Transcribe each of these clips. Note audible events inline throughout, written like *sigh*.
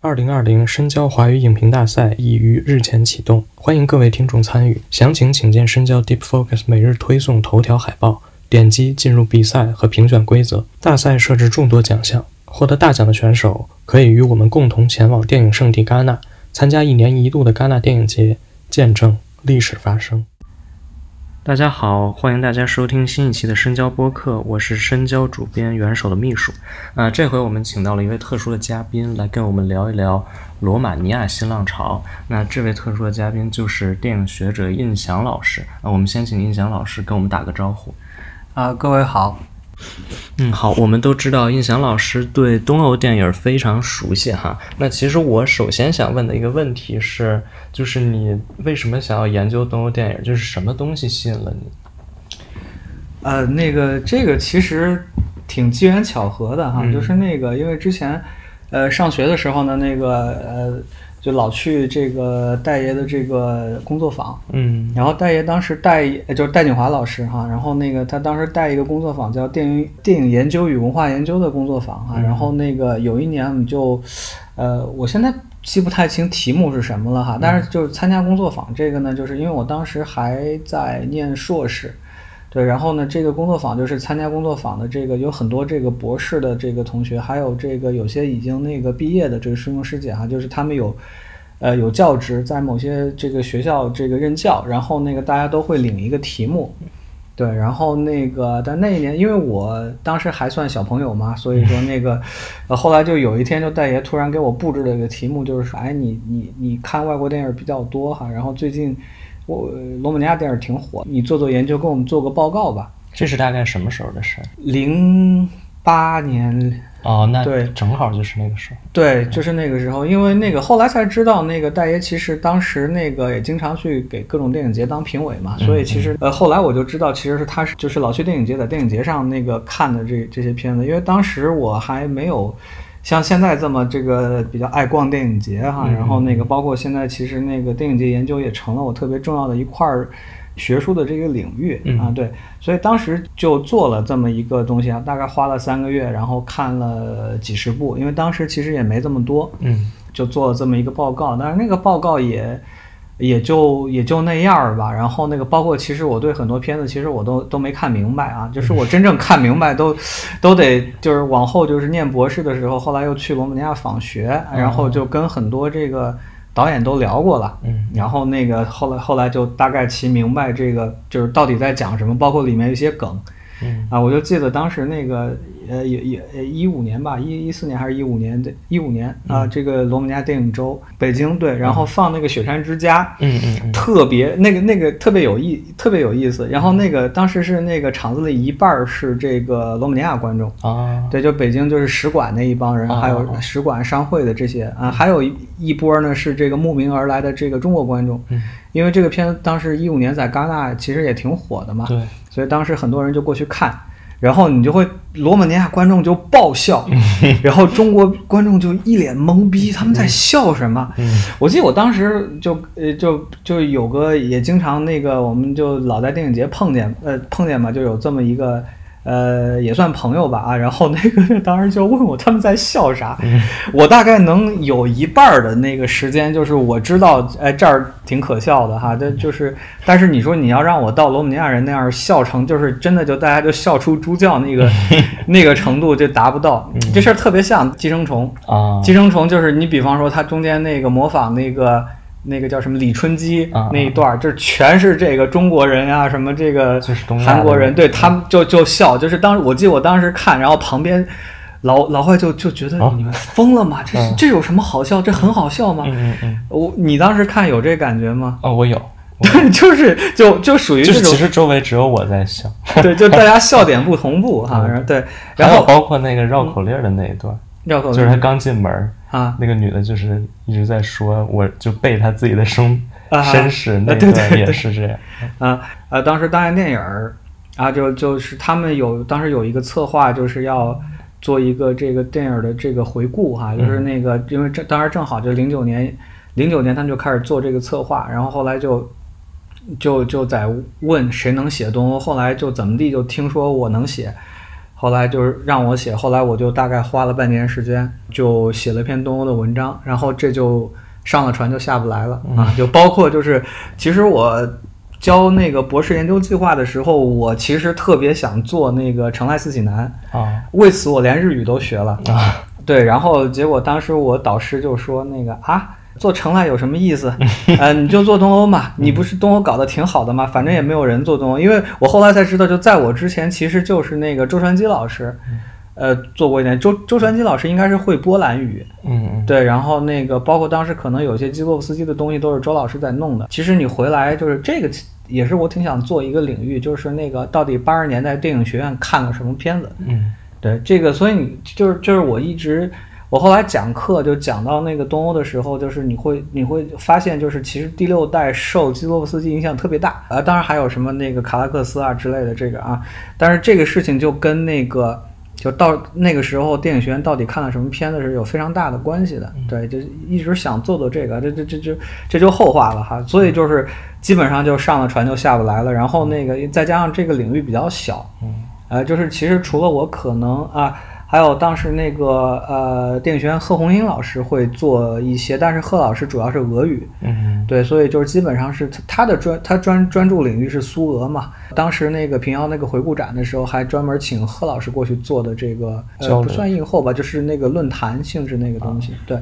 二零二零深交华语影评大赛已于日前启动，欢迎各位听众参与。详情请见深交 Deep Focus 每日推送头条海报，点击进入比赛和评选规则。大赛设置众多奖项，获得大奖的选手可以与我们共同前往电影圣地戛纳，参加一年一度的戛纳电影节，见证历史发生。大家好，欢迎大家收听新一期的深交播客，我是深交主编元首的秘书。啊，这回我们请到了一位特殊的嘉宾来跟我们聊一聊罗马尼亚新浪潮。那这位特殊的嘉宾就是电影学者印翔老师。啊，我们先请印翔老师跟我们打个招呼。啊，各位好。嗯，*laughs* 好，我们都知道印翔老师对东欧电影非常熟悉哈。那其实我首先想问的一个问题是，就是你为什么想要研究东欧电影？就是什么东西吸引了你？呃，那个这个其实挺机缘巧合的哈，就是那个因为之前呃上学的时候呢，那个呃。就老去这个戴爷的这个工作坊，嗯，然后戴爷当时带就是戴锦华老师哈，然后那个他当时带一个工作坊叫电影电影研究与文化研究的工作坊哈，然后那个有一年我们就，呃，我现在记不太清题目是什么了哈，但是就是参加工作坊这个呢，就是因为我当时还在念硕士。对，然后呢，这个工作坊就是参加工作坊的这个有很多这个博士的这个同学，还有这个有些已经那个毕业的这个师兄师姐哈，就是他们有，呃，有教职在某些这个学校这个任教，然后那个大家都会领一个题目，对，然后那个但那一年因为我当时还算小朋友嘛，所以说那个，呃，后来就有一天就戴爷突然给我布置了一个题目，就是说，哎，你你你看外国电影比较多哈，然后最近。我罗马尼亚电影挺火，你做做研究，给我们做个报告吧。这是大概什么时候的事？零八年哦，那对，正好就是那个时候。对，就是那个时候，因为那个后来才知道，那个戴爷其实当时那个也经常去给各种电影节当评委嘛，所以其实呃后来我就知道，其实是他是就是老去电影节，在电影节上那个看的这这些片子，因为当时我还没有。像现在这么这个比较爱逛电影节哈，然后那个包括现在其实那个电影节研究也成了我特别重要的一块儿学术的这个领域啊，对，所以当时就做了这么一个东西啊，大概花了三个月，然后看了几十部，因为当时其实也没这么多，嗯，就做了这么一个报告，但是那个报告也。也就也就那样儿吧，然后那个包括其实我对很多片子其实我都都没看明白啊，就是我真正看明白都 *laughs* 都得就是往后就是念博士的时候，后来又去罗马尼亚访学，然后就跟很多这个导演都聊过了，嗯，然后那个后来后来就大概其明白这个就是到底在讲什么，包括里面一些梗。嗯。啊，我就记得当时那个呃也也呃一五年吧，一一四年还是一五年的，一五年啊，这个罗马尼亚电影周北京对，然后放那个《雪山之家》，嗯嗯，特别那个那个特别有意特别有意思。然后那个当时是那个场子里一半是这个罗马尼亚观众啊，对，就北京就是使馆那一帮人，还有使馆商会的这些啊，还有一波呢是这个慕名而来的这个中国观众，嗯，因为这个片子当时一五年在戛纳其实也挺火的嘛，对。所以当时很多人就过去看，然后你就会罗马尼亚观众就爆笑，*laughs* 然后中国观众就一脸懵逼，他们在笑什么？我记得我当时就呃就就有个也经常那个，我们就老在电影节碰见呃碰见嘛，就有这么一个。呃，也算朋友吧啊，然后那个当时就问我他们在笑啥，我大概能有一半的那个时间，就是我知道，哎，这儿挺可笑的哈，这就是，但是你说你要让我到罗马尼亚人那样笑成，就是真的就大家就笑出猪叫那个 *laughs* 那个程度就达不到，这事儿特别像寄生虫。啊，寄生虫就是你比方说它中间那个模仿那个。那个叫什么李春基那一段，就全是这个中国人啊，什么这个韩国人，对他们就就笑，就是当时我记得我当时看，然后旁边老老外就就觉得你们疯了吗？这这有什么好笑？这很好笑吗？嗯嗯我你当时看有这感觉吗？哦，我有，*laughs* 对，就是就就属于这种，其实周围只有我在笑，对，就大家笑点不同步哈，对，然后包括那个绕口令的那一段。就是他刚进门啊，那个女的就是一直在说，我就背他自己的身身世，那段也是这样。啊啊，当时当然电影儿啊，就就是他们有当时有一个策划，就是要做一个这个电影的这个回顾哈，就是那个因为这当时正好就零九年，零九年他们就开始做这个策划，然后后来就就就在问谁能写东，后来就怎么地就听说我能写。后来就是让我写，后来我就大概花了半年时间，就写了篇东欧的文章，然后这就上了船就下不来了啊！就包括就是，其实我教那个博士研究计划的时候，我其实特别想做那个城赖四喜男，啊为此我连日语都学了。啊对，然后结果当时我导师就说那个啊，做城赖有什么意思？*laughs* 呃，你就做东欧嘛，你不是东欧搞得挺好的吗？反正也没有人做东欧，因为我后来才知道，就在我之前其实就是那个周传基老师，呃，做过一点。周周传基老师应该是会波兰语，嗯嗯对，然后那个包括当时可能有些基洛夫斯基的东西都是周老师在弄的。其实你回来就是这个，也是我挺想做一个领域，就是那个到底八十年代电影学院看了什么片子。嗯对这个，所以你就是就是我一直，我后来讲课就讲到那个东欧的时候，就是你会你会发现，就是其实第六代受基洛夫斯基影响特别大。啊，当然还有什么那个卡拉克斯啊之类的这个啊，但是这个事情就跟那个就到那个时候电影学院到底看了什么片子是有非常大的关系的，对，就一直想做做这个，这这这这这就后话了哈，所以就是基本上就上了船就下不来了，然后那个再加上这个领域比较小，嗯。呃，就是其实除了我可能啊，还有当时那个呃电影学院贺红英老师会做一些，但是贺老师主要是俄语，嗯。对，所以就是基本上是他他的专他专专注领域是苏俄嘛。当时那个平遥那个回顾展的时候，还专门请贺老师过去做的这个呃不算映后吧，就是那个论坛性质那个东西，对。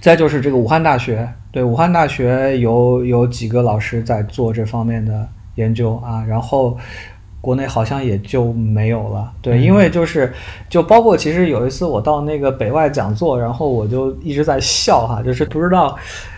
再就是这个武汉大学，对武汉大学有有几个老师在做这方面的研究啊，然后国内好像也就没有了。对，因为就是就包括其实有一次我到那个北外讲座，然后我就一直在笑哈，就是不知道。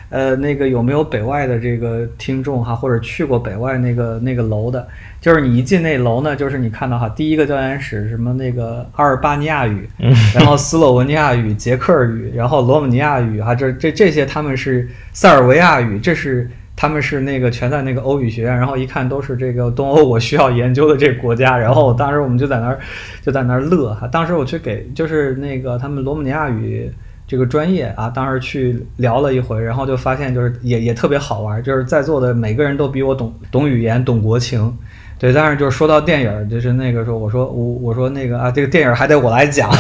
呃，那个有没有北外的这个听众哈，或者去过北外那个那个楼的？就是你一进那楼呢，就是你看到哈，第一个教研室什么那个阿尔巴尼亚语，然后斯洛文尼亚语、捷克语，然后罗马尼亚语哈，这这这些他们是塞尔维亚语，这是他们是那个全在那个欧语学院，然后一看都是这个东欧我需要研究的这个国家，然后当时我们就在那儿就在那儿乐哈，当时我去给就是那个他们罗马尼亚语。这个专业啊，当时去聊了一回，然后就发现就是也也特别好玩，就是在座的每个人都比我懂懂语言、懂国情，对。但是就是说到电影，就是那个时候我说我我说那个啊，这个电影还得我来讲，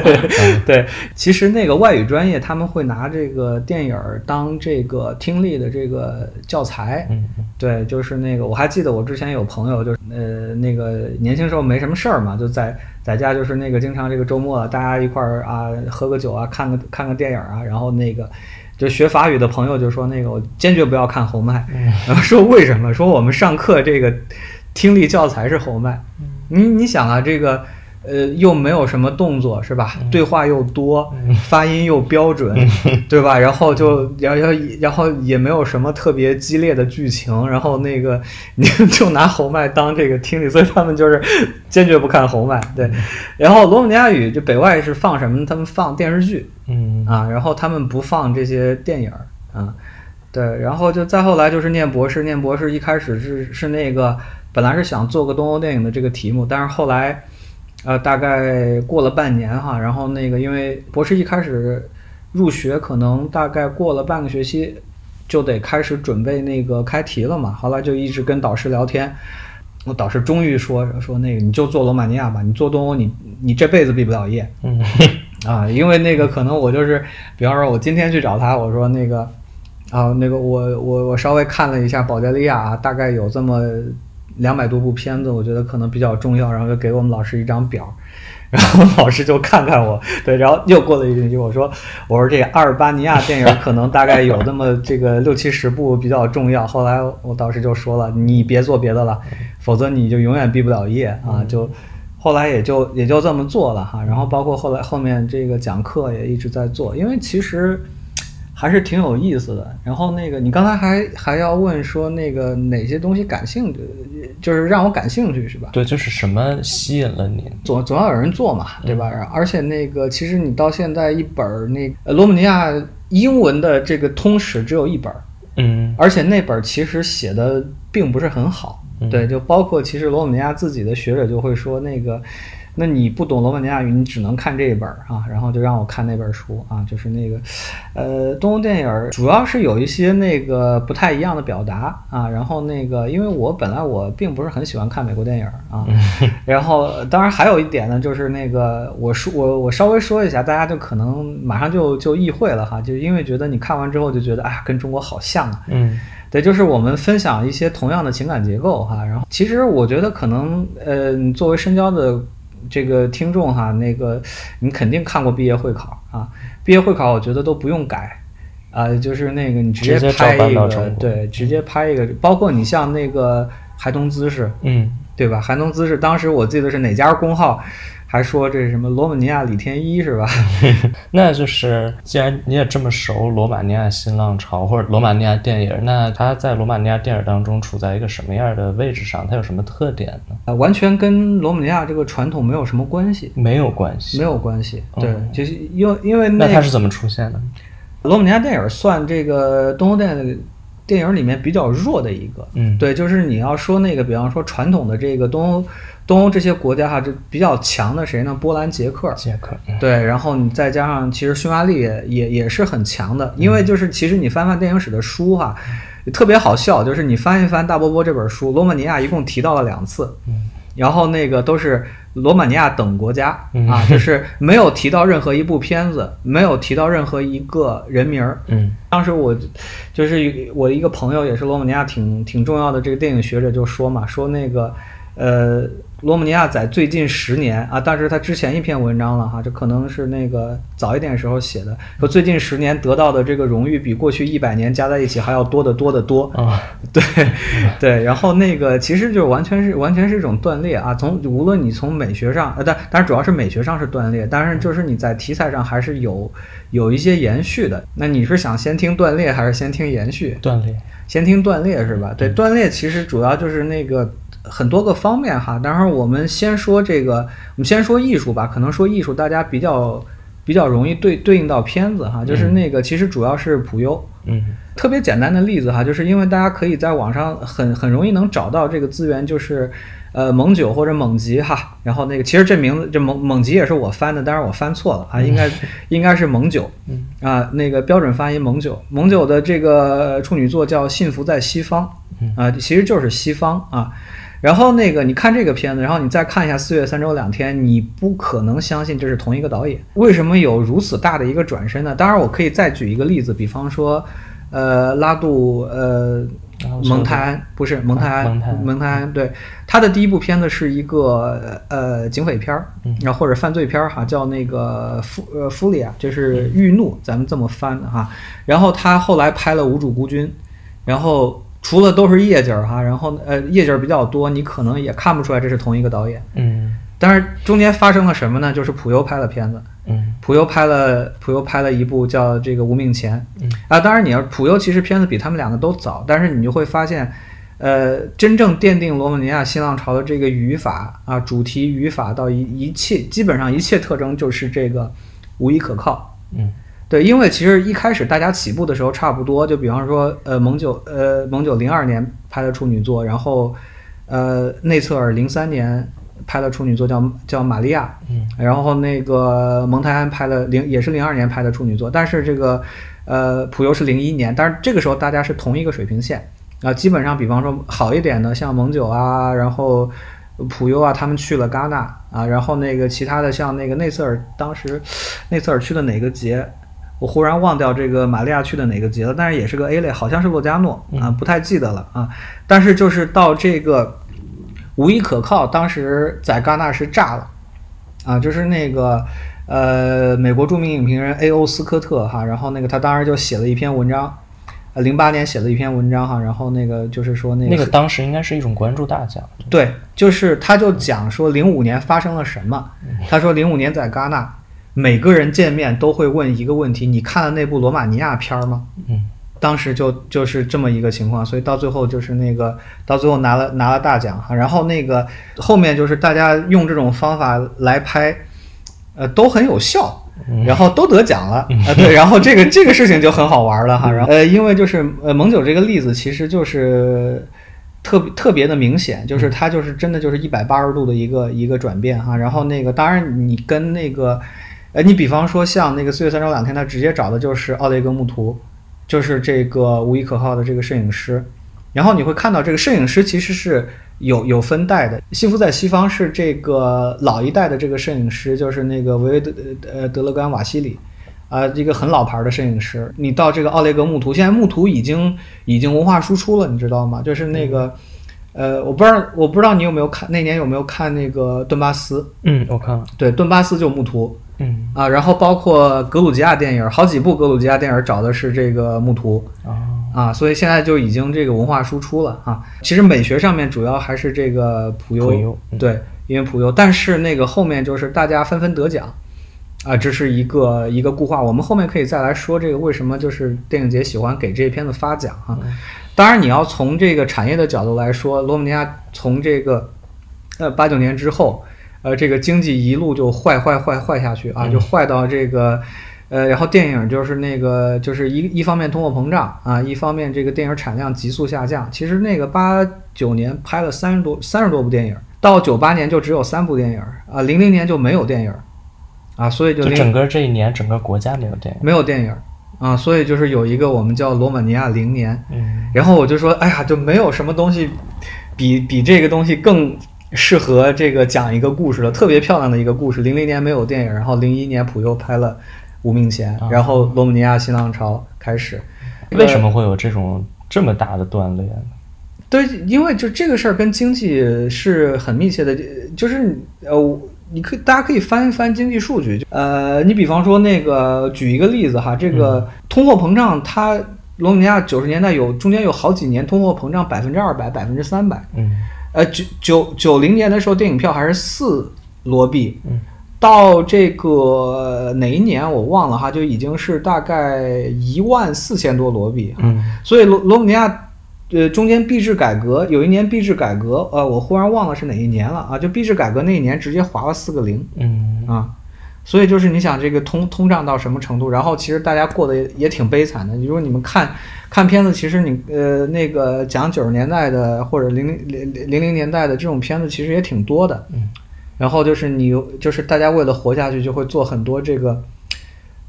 *laughs* 对。其实那个外语专业他们会拿这个电影当这个听力的这个教材，嗯对，就是那个我还记得我之前有朋友就是呃那个年轻时候没什么事儿嘛，就在。在家就是那个经常这个周末大家一块儿啊喝个酒啊看个看个电影啊，然后那个就学法语的朋友就说那个我坚决不要看侯麦，然后说为什么？说我们上课这个听力教材是侯麦，你你想啊这个。呃，又没有什么动作是吧？对话又多，发音又标准，对吧？然后就然后然后也没有什么特别激烈的剧情，然后那个 *laughs* 你就拿侯麦当这个听力，所以他们就是坚决不看侯麦。对，然后罗马尼亚语就北外是放什么？他们放电视剧嗯啊，然后他们不放这些电影啊。对，然后就再后来就是念博士，念博士一开始是是那个本来是想做个东欧电影的这个题目，但是后来。呃，大概过了半年哈，然后那个因为博士一开始入学，可能大概过了半个学期就得开始准备那个开题了嘛。后来就一直跟导师聊天，我导师终于说说那个你就做罗马尼亚吧，你做东欧你你这辈子毕不了业。嗯啊，因为那个可能我就是，比方说我今天去找他，我说那个啊那个我我我稍微看了一下保加利亚，大概有这么。两百多部片子，我觉得可能比较重要，然后就给我们老师一张表，*laughs* 然后老师就看看我，对，然后又过了一星期，我说我说这阿尔巴尼亚电影可能大概有那么这个 *laughs* 六七十部比较重要。后来我导师就说了，你别做别的了，否则你就永远毕不了业啊！就后来也就也就这么做了哈。然后包括后来后面这个讲课也一直在做，因为其实。还是挺有意思的。然后那个，你刚才还还要问说那个哪些东西感兴趣，就是让我感兴趣是吧？对，就是什么吸引了你？总总要有人做嘛，对吧？而且那个，其实你到现在一本儿那个罗马尼亚英文的这个通史只有一本儿，嗯而且那本儿其实写的并不是很好。对，就包括其实罗马尼亚自己的学者就会说那个。那你不懂罗马尼亚语，你只能看这一本儿啊，然后就让我看那本书啊，就是那个，呃，东欧电影儿主要是有一些那个不太一样的表达啊，然后那个，因为我本来我并不是很喜欢看美国电影儿啊，*laughs* 然后当然还有一点呢，就是那个我说我我稍微说一下，大家就可能马上就就意会了哈，就因为觉得你看完之后就觉得哎呀，跟中国好像啊，嗯。对，就是我们分享一些同样的情感结构哈，然后其实我觉得可能呃，作为深交的这个听众哈，那个你肯定看过毕业会考啊，毕业会考我觉得都不用改啊、就是那个你直直接拍一个对，直接拍一个，包括你像那个孩童姿势，嗯对吧？孩童姿势当时我记得是哪家公号还说这是什么罗马尼亚李天一是吧？*laughs* 那就是，既然你也这么熟罗马尼亚新浪潮或者罗马尼亚电影，那他在罗马尼亚电影当中处在一个什么样的位置上？它有什么特点呢？啊，完全跟罗马尼亚这个传统没有什么关系，没有关系。没有关系。对，哦就是因为因为个那它是怎么出现的？罗马尼亚电影算这个东欧电影电影里面比较弱的一个。嗯，对，就是你要说那个，比方说传统的这个东欧东欧这些国家哈，这比较强的谁呢？波兰、捷克。捷克。嗯对，然后你再加上，其实匈牙利也也也是很强的，因为就是其实你翻翻电影史的书哈，特别好笑，就是你翻一翻大波波这本书，罗马尼亚一共提到了两次，嗯然后那个都是罗马尼亚等国家嗯啊，*laughs* 就是没有提到任何一部片子，没有提到任何一个人名儿。嗯当时我就是我一个朋友，也是罗马尼亚挺挺重要的这个电影学者，就说嘛，说那个呃，罗姆尼亚在最近十年啊，但是他之前一篇文章了哈，这可能是那个早一点时候写的，说最近十年得到的这个荣誉比过去一百年加在一起还要多得多得多。啊对对，然后那个其实就完全是完全是一种断裂啊，从无论你从美学上，呃，但但是主要是美学上是断裂，但是就是你在题材上还是有有一些延续的。那你是想先听断裂还是先听延续？断裂。先听断裂是吧？对，断裂其实主要就是那个很多个方面哈。当然，我们先说这个，我们先说艺术吧。可能说艺术，大家比较比较容易对对应到片子哈，就是那个其实主要是普优。嗯特别简单的例子哈，就是因为大家可以在网上很很容易能找到这个资源，就是呃蒙九或者蒙吉哈，然后那个其实这名字这蒙蒙吉也是我翻的，但是我翻错了啊，应该应该是蒙九嗯啊，那个标准发音蒙九，蒙九的这个处女作叫《幸福在西方》啊，其实就是西方啊。然后那个你看这个片子，然后你再看一下《四月三周两天》，你不可能相信这是同一个导演。为什么有如此大的一个转身呢？当然，我可以再举一个例子，比方说，呃，拉杜，呃，蒙泰安不是蒙泰安，蒙泰安对他的第一部片子是一个呃警匪片儿，嗯然后或者犯罪片儿哈，叫那个夫呃夫利亚，就是欲怒，咱们这么翻的哈。然后他后来拍了《无主孤军》，然后除了都是夜景儿哈，然后呃夜景儿比较多，你可能也看不出来这是同一个导演。嗯但是中间发生了什么呢？就是普优拍了片子，嗯普优拍了普优拍了一部叫这个《无命钱》嗯啊，当然你要普优其实片子比他们两个都早，但是你就会发现，呃，真正奠定罗马尼亚新浪潮的这个语法啊，主题语法到一一切基本上一切特征就是这个无依可靠。嗯对，因为其实一开始大家起步的时候差不多，就比方说，呃，蒙九，呃，蒙九零二年拍的处女作，然后，呃，内策尔零三年拍的处女作叫叫玛利亚，嗯然后那个蒙泰安拍了零也是零二年拍的处女作，但是这个呃普优是零一年，但是这个时候大家是同一个水平线啊、基本上比方说好一点的像蒙九啊，然后普优啊，他们去了戛纳啊，然后那个其他的像那个内瑟尔当时内瑟尔去的哪个节？我忽然忘掉这个玛利亚去的哪个节了，但是也是个 A 类，好像是洛迦诺啊，不太记得了啊。但是就是到这个无依可靠，当时在戛纳是炸了啊，就是那个呃美国著名影评人 A.O. 斯科特哈，然后那个他当时就写了一篇文章，呃零八年写了一篇文章哈，然后那个就是说那个那个当时应该是一种关注大奖。对，就是他就讲说零五年发生了什么。他说零五年在戛纳，每个人见面都会问一个问题：你看了那部罗马尼亚片儿吗？嗯当时就就是这么一个情况，所以到最后就是那个到最后拿了拿了大奖哈，然后那个后面就是大家用这种方法来拍，呃，都很有效。然后都得奖了啊、*laughs* 对，然后这个这个事情就很好玩了哈，然后呃，因为就是呃，蒙九这个例子其实就是特别特别的明显，就是它就是真的就是一百八十度的一个一个转变哈。然后那个当然你跟那个，哎，你比方说像那个四月三周两天，他直接找的就是奥雷格穆图，就是这个无依可靠的这个摄影师。然后你会看到这个摄影师其实是有有分代的，西夫在西方是这个老一代的这个摄影师，就是那个维维德呃德勒甘瓦西里。啊，一个很老牌的摄影师，你到这个奥雷格穆图，现在穆图已经已经文化输出了，你知道吗？就是那个，呃，我不知道，我不知道你有没有看那年有没有看那个顿巴斯？嗯，我看了。对，顿巴斯就木图。嗯啊，然后包括格鲁吉亚电影，好几部格鲁吉亚电影找的是这个木图。啊啊，所以现在就已经这个文化输出了啊。其实美学上面主要还是这个普悠，悠对，因为普优，但是那个后面就是大家纷纷得奖。啊，这是一个一个固化，我们后面可以再来说这个为什么就是电影节喜欢给这些片子发奖啊？当然，你要从这个产业的角度来说，罗马尼亚从这个呃八九年之后，呃，这个经济一路就坏坏坏坏下去啊，就坏到这个呃，然后电影就是那个就是一一方面通货膨胀啊，一方面这个电影产量急速下降。其实那个八九年拍了三十多三十多部电影，到九八年就只有三部电影啊，零零年就没有电影。啊，所以就整个这一年，整个国家没有电影，没有电影啊，所以就是有一个我们叫罗马尼亚零年，嗯，然后我就说，哎呀，就没有什么东西比比这个东西更适合这个讲一个故事了，特别漂亮的一个故事。零零年没有电影，然后零一年普又拍了《无名钱》，然后罗马尼亚新浪潮开始。为什么会有这种这么大的断裂呢？对，因为就这个事儿跟经济是很密切的，就是呃。你可以，大家可以翻一翻经济数据，呃，你比方说那个，举一个例子哈，这个通货膨胀，它罗马尼亚九十年代有中间有好几年通货膨胀百分之二百、百分之三百，嗯，呃，九九九零年的时候电影票还是四罗币，嗯，到这个哪一年我忘了哈，就已经是大概一万四千多罗币，嗯，所以罗罗马尼亚。呃，中间币制改革有一年币制改革，呃，我忽然忘了是哪一年了啊？就币制改革那一年直接划了四个零，嗯啊，所以就是你想这个通通胀到什么程度？然后其实大家过得也也挺悲惨的。如果你们看看片子，其实你呃那个讲九十年代的或者零零零零零年代的这种片子其实也挺多的，嗯，然后就是你就是大家为了活下去就会做很多这个，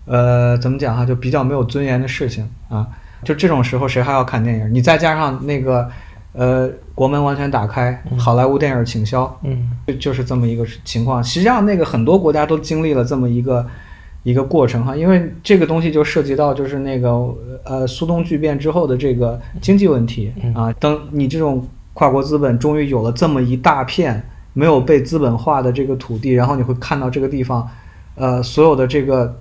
呃，怎么讲哈？就比较没有尊严的事情啊。就这种时候，谁还要看电影？你再加上那个，呃，国门完全打开，好莱坞电影倾销，嗯，就就是这么一个情况。实际上，那个很多国家都经历了这么一个一个过程哈，因为这个东西就涉及到就是那个呃苏东剧变之后的这个经济问题啊。等你这种跨国资本终于有了这么一大片没有被资本化的这个土地，然后你会看到这个地方，呃，所有的这个。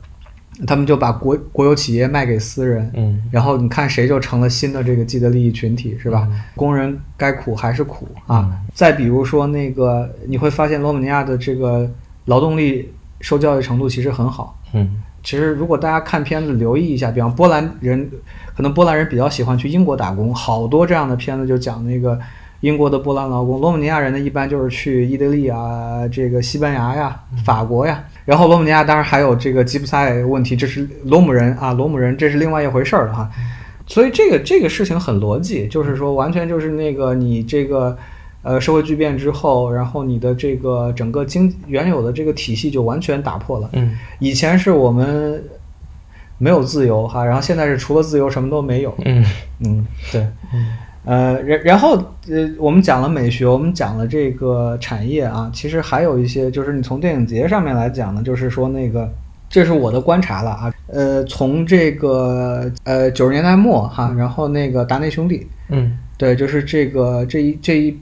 他们就把国国有企业卖给私人，嗯，然后你看谁就成了新的这个既得利益群体，是吧？工人该苦还是苦啊。再比如说那个，你会发现罗马尼亚的这个劳动力受教育程度其实很好，嗯，其实如果大家看片子留意一下，比方波兰人，可能波兰人比较喜欢去英国打工，好多这样的片子就讲那个。英国的波兰劳工，罗马尼亚人呢，一般就是去意大利啊，这个西班牙呀、法国呀。然后罗马尼亚当然还有这个吉普赛问题，这是罗姆人啊，罗姆人这是另外一回事儿了哈。所以这个这个事情很逻辑，就是说完全就是那个你这个呃社会巨变之后，然后你的这个整个经原有的这个体系就完全打破了。嗯，以前是我们没有自由哈，然后现在是除了自由什么都没有。嗯嗯，对，嗯。呃，然然后呃，我们讲了美学，我们讲了这个产业啊，其实还有一些，就是你从电影节上面来讲呢，就是说那个，这是我的观察了啊，呃，从这个呃九十年代末哈，然后那个达内兄弟，嗯，对，就是这个这一这一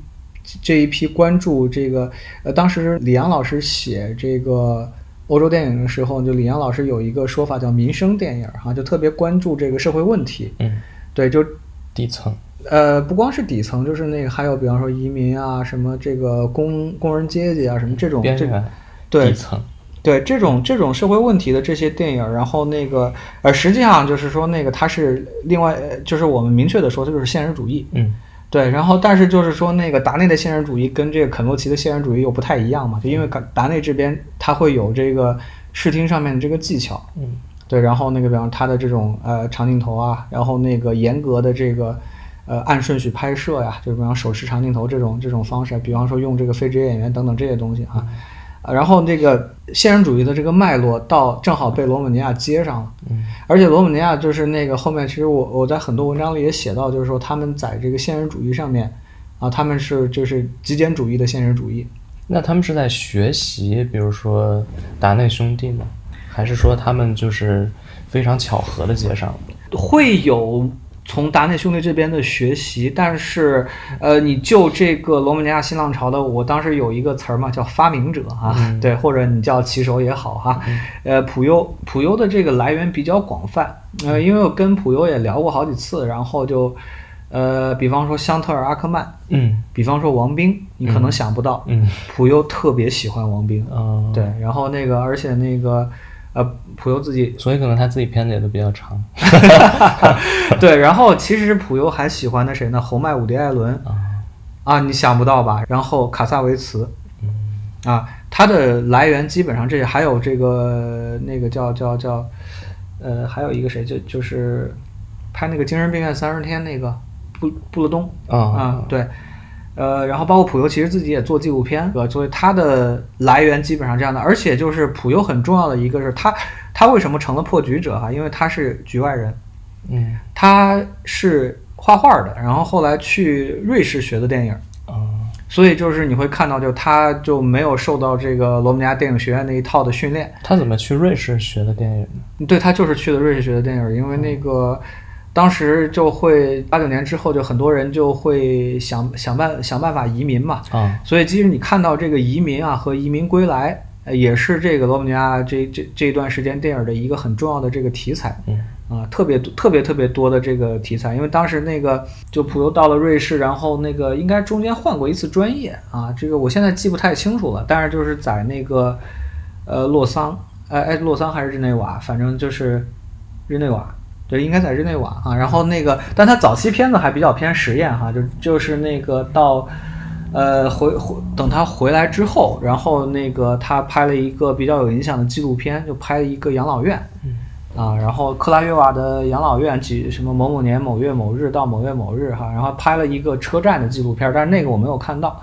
这一批关注这个，呃，当时李阳老师写这个欧洲电影的时候，就李阳老师有一个说法叫民生电影哈，就特别关注这个社会问题，嗯，对，就底层。呃，不光是底层，就是那个还有，比方说移民啊，什么这个工工人阶级啊，什么这种这对底层，对这种这种社会问题的这些电影，然后那个呃，实际上就是说那个它是另外，就是我们明确的说，它就是现实主义，嗯，对，然后但是就是说那个达内的现实主义跟这个肯洛奇的现实主义又不太一样嘛，就因为达内这边他会有这个视听上面的这个技巧，嗯，对，然后那个比方他的这种呃长镜头啊，然后那个严格的这个。呃按顺序拍摄呀，就是比方手持长镜头这种这种方式，比方说用这个非职业演员等等这些东西啊。啊，然后那个现实主义的这个脉络到正好被罗马尼亚接上了，嗯，而且罗马尼亚就是那个后面，其实我我在很多文章里也写到，就是说他们在这个现实主义上面，啊，他们是就是极简主义的现实主义。那他们是在学习，比如说达内兄弟吗？还是说他们就是非常巧合的接上了？会有。从达内兄弟这边的学习，但是，呃，你就这个罗马尼亚新浪潮的，我当时有一个词儿嘛，叫发明者啊，*laughs* 对，或者你叫骑手也好哈，呃，普优普优的这个来源比较广泛，呃，因为我跟普优也聊过好几次，然后就，呃，比方说香特尔阿克曼，嗯，比方说王兵，你可能想不到，嗯，普优特别喜欢王兵，嗯，对，然后那个，而且那个。呃，普优自己，所以可能他自己片子也都比较长。*laughs* 对，然后其实普优还喜欢的谁呢？侯麦、伍迪·艾伦啊，你想不到吧？然后卡萨维茨，啊，他的来源基本上这些，还有这个那个叫叫叫，呃，还有一个谁，就就是拍那个《精神病院三十天》那个布布勒东啊，对。呃，然后包括普优其实自己也做纪录片，呃，所以他的来源基本上这样的。而且就是普优很重要的一个是他，他为什么成了破局者哈？因为他是局外人，嗯，他是画画的，然后后来去瑞士学的电影，啊，所以就是你会看到，就他就没有受到这个罗马尼亚电影学院那一套的训练。他怎么去瑞士学的电影呢？对他就是去的瑞士学的电影，因为那个。当时就会八九年之后，就很多人就会想想办想办法移民嘛。啊，所以即使你看到这个移民啊和移民归来，也是这个罗马尼亚这这这一段时间电影的一个很重要的这个题材。嗯，啊，特别特别特别多的这个题材，因为当时那个就普优到了瑞士，然后那个应该中间换过一次专业啊，这个我现在记不太清楚了，但是就是在那个呃洛桑，哎哎洛桑还是日内瓦，反正就是日内瓦。对，应该在日内瓦啊。然后那个，但他早期片子还比较偏实验哈，就就是那个到，呃，回回等他回来之后，然后那个他拍了一个比较有影响的纪录片，就拍了一个养老院，啊，然后克拉约瓦的养老院，几什么某某年某月某日到某月某日哈，然后拍了一个车站的纪录片，但是那个我没有看到。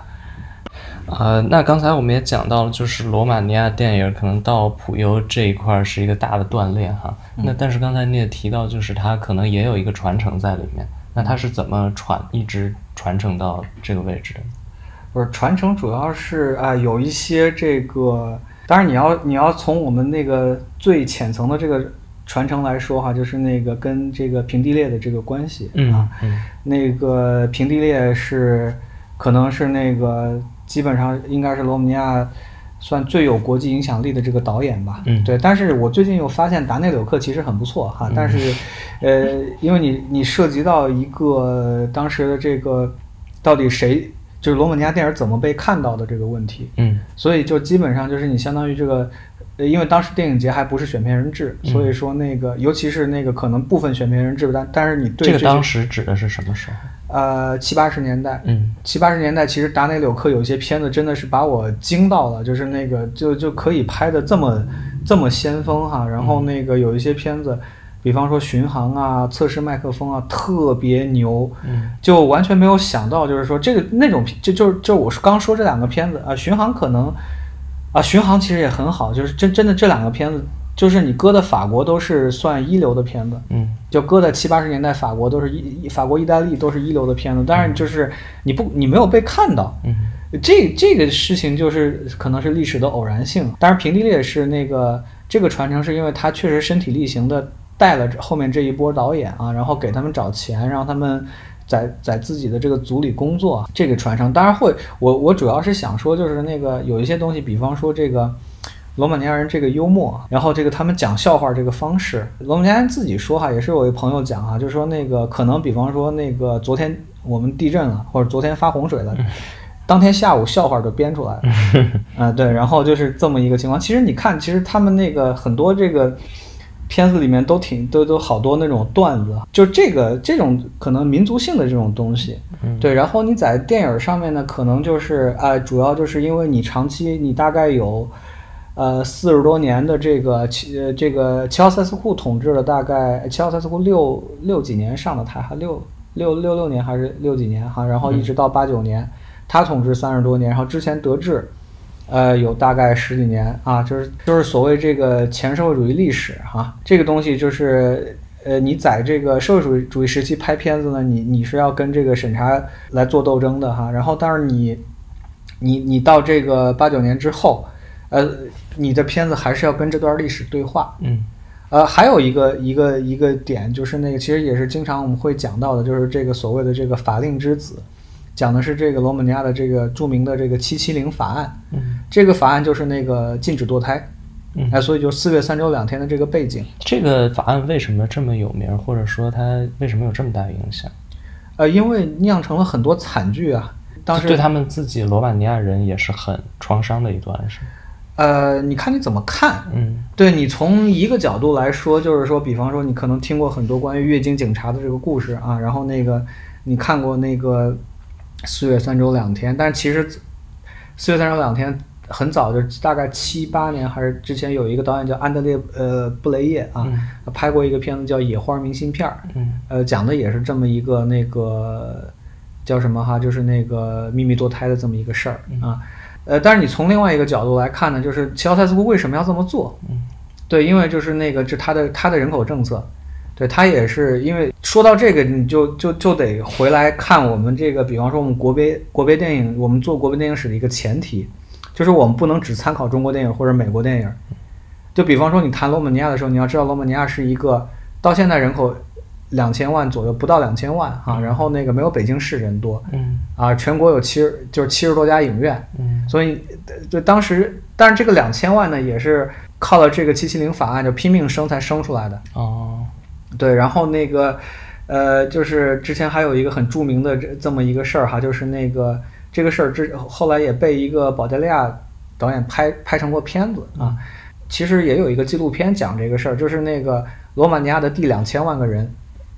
呃，那刚才我们也讲到了，就是罗马尼亚电影可能到普优这一块是一个大的锻炼哈。那但是刚才你也提到，就是它可能也有一个传承在里面。那它是怎么传一直传承到这个位置的？不是传承，主要是啊，有一些这个，当然你要你要从我们那个最浅层的这个传承来说哈，就是那个跟这个平地裂的这个关系啊。那个平地裂是可能是那个。基本上应该是罗马尼亚算最有国际影响力的这个导演吧。嗯，对。但是我最近又发现达内柳克其实很不错哈。但是，呃，因为你你涉及到一个当时的这个到底谁就是罗马尼亚电影怎么被看到的这个问题。嗯。所以就基本上就是你相当于这个，因为当时电影节还不是选片人制，所以说那个尤其是那个可能部分选片人制，但但是你对这个当时指的是什么时候？呃，七八十年代，嗯，七八十年代，其实达内柳克有些片子真的是把我惊到了，就是那个就就可以拍的这么这么先锋哈。然后那个有一些片子，比方说巡航啊、测试麦克风啊，特别牛，嗯，就完全没有想到，就是说这个那种就就就我是刚说这两个片子啊，巡航可能啊，巡航其实也很好，就是真真的这两个片子。就是你搁的法国都是算一流的片子，嗯，就搁在七八十年代法国都是一法国意大利都是一流的片子，但是就是你不你没有被看到，嗯，这这个事情就是可能是历史的偶然性。当然平地裂是那个这个传承是因为他确实身体力行的带了后面这一波导演啊，然后给他们找钱，让他们在在自己的这个组里工作，这个传承当然会。我我主要是想说就是那个有一些东西，比方说这个。罗马尼亚人这个幽默，然后这个他们讲笑话这个方式，罗马尼亚人自己说哈，也是我一朋友讲哈，就是说那个可能比方说那个昨天我们地震了，或者昨天发洪水了，当天下午笑话就编出来了，*laughs* 啊对，然后就是这么一个情况。其实你看，其实他们那个很多这个片子里面都挺都都好多那种段子，就这个这种可能民族性的这种东西，对。然后你在电影上面呢，可能就是啊，主要就是因为你长期你大概有。呃，四十多年的这个齐呃这个齐奥塞斯库统治了大概齐奥塞斯库六六几年上的台，哈六六六六年还是六几年哈，然后一直到八九年，他统治三十多年，然后之前德治，呃，有大概十几年啊，就是就是所谓这个前社会主义历史哈，这个东西就是呃，你在这个社会主义主义时期拍片子呢，你你是要跟这个审查来做斗争的哈，然后但是你你你到这个八九年之后，呃，你的片子还是要跟这段历史对话，嗯呃，还有一个一个一个点，就是那个其实也是经常我们会讲到的，就是这个所谓的这个法令之子，讲的是这个罗马尼亚的这个著名的这个七七零法案。嗯这个法案就是那个禁止堕胎，嗯哎，所以就四月三周两天的这个背景。这个法案为什么这么有名，或者说它为什么有这么大影响？呃，因为酿成了很多惨剧啊。当时对他们自己罗马尼亚人也是很创伤的一段，是吗？呃，你看你怎么看？嗯对你从一个角度来说，就是说，比方说你可能听过很多关于月经警察的这个故事啊，然后那个你看过那个四月三周两天，但是其实四月三周两天很早就大概七八年还是之前有一个导演叫安德烈呃布雷耶啊，拍过一个片子叫《野花明信片儿》，嗯呃，讲的也是这么一个那个叫什么哈，就是那个秘密堕胎的这么一个事儿啊。呃，但是你从另外一个角度来看呢，就是齐奥塞斯库为什么要这么做？嗯对，因为就是那个，这他的他的人口政策，对他也是因为说到这个，你就就就得回来看我们这个，比方说我们国别国别电影，我们做国别电影史的一个前提，就是我们不能只参考中国电影或者美国电影。就比方说你谈罗马尼亚的时候，你要知道罗马尼亚是一个到现在人口两千万左右，不到两千万哈、然后那个没有北京市人多嗯啊，全国有七十就是七十多家影院，嗯所以，呃就当时，但是这个两千万呢，也是靠了这个七七零法案就拼命生才生出来的。哦对，然后那个，呃，就是之前还有一个很著名的这这么一个事儿哈，就是那个这个事儿之后来也被一个保加利亚导演拍拍成过片子啊。其实也有一个纪录片讲这个事儿，就是那个罗马尼亚的第两千万个人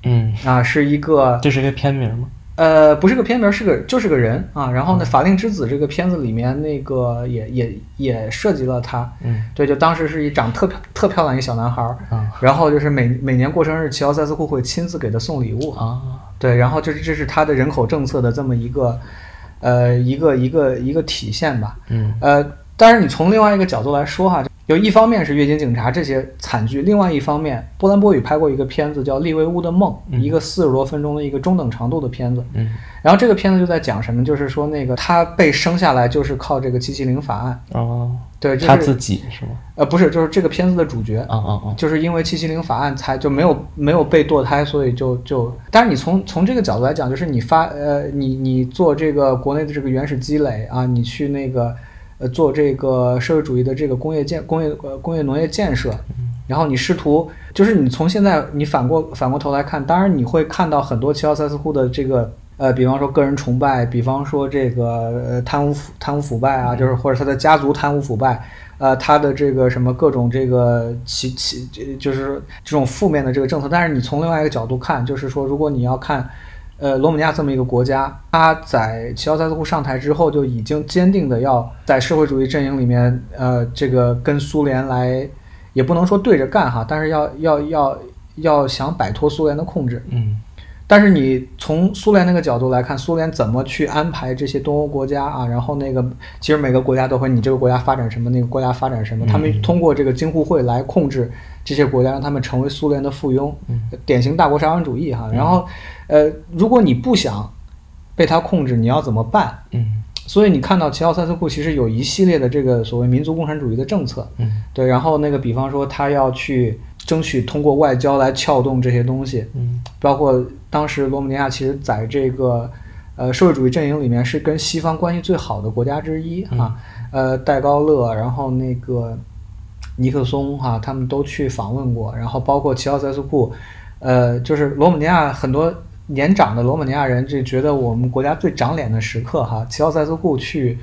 嗯，啊，是一个这是一个片名吗？呃，不是个片名，是个就是个人啊。然后呢，《法令之子》这个片子里面那个也也也涉及了他。嗯对，就当时是一长特漂特漂亮一小男孩儿，啊然后就是每每年过生日，齐奥塞斯库会亲自给他送礼物。啊对，然后这是这是他的人口政策的这么一个呃一个一个一个体现吧。嗯呃，但是你从另外一个角度来说哈，有一方面是月经警察这些惨剧，另外一方面，波兰波语拍过一个片子叫《利维乌的梦》，嗯一个四十多分钟的一个中等长度的片子。嗯然后这个片子就在讲什么，就是说那个他被生下来就是靠这个七七零法案，哦，对，就是、他自己是吗？呃不是，就是这个片子的主角。啊啊啊就是因为七七零法案才就没有没有被堕胎，所以就就，但是你从从这个角度来讲，就是你发呃你你做这个国内的这个原始积累啊，你去那个呃做这个社会主义的这个工业建工业呃工业农业建设，然后你试图就是你从现在你反过反过头来看，当然你会看到很多齐奥塞斯库的这个。呃，比方说个人崇拜，比方说这个呃贪污腐贪污腐败啊，就是或者他的家族贪污腐败，呃，他的这个什么各种这个其其就是这种负面的这个政策。但是你从另外一个角度看，就是说，如果你要看，呃，罗马尼亚这么一个国家，他在齐奥塞斯库上台之后就已经坚定的要在社会主义阵营里面，呃，这个跟苏联来，也不能说对着干哈，但是要要要要想摆脱苏联的控制。嗯但是你从苏联那个角度来看，苏联怎么去安排这些东欧国家啊？然后那个其实每个国家都会，你这个国家发展什么，那个国家发展什么，他们通过这个京沪会来控制这些国家，让他们成为苏联的附庸，典型大国沙文主义哈。然后，呃，如果你不想被他控制，你要怎么办？嗯所以你看到齐奥塞斯库其实有一系列的这个所谓民族共产主义的政策，嗯对，然后那个比方说他要去争取通过外交来撬动这些东西，嗯。包括当时罗马尼亚其实在这个呃社会主义阵营里面是跟西方关系最好的国家之一哈、呃戴高乐，然后那个尼克松哈、他们都去访问过，然后包括齐奥塞斯库，呃，就是罗马尼亚很多年长的罗马尼亚人就觉得我们国家最长脸的时刻哈，齐奥塞斯库去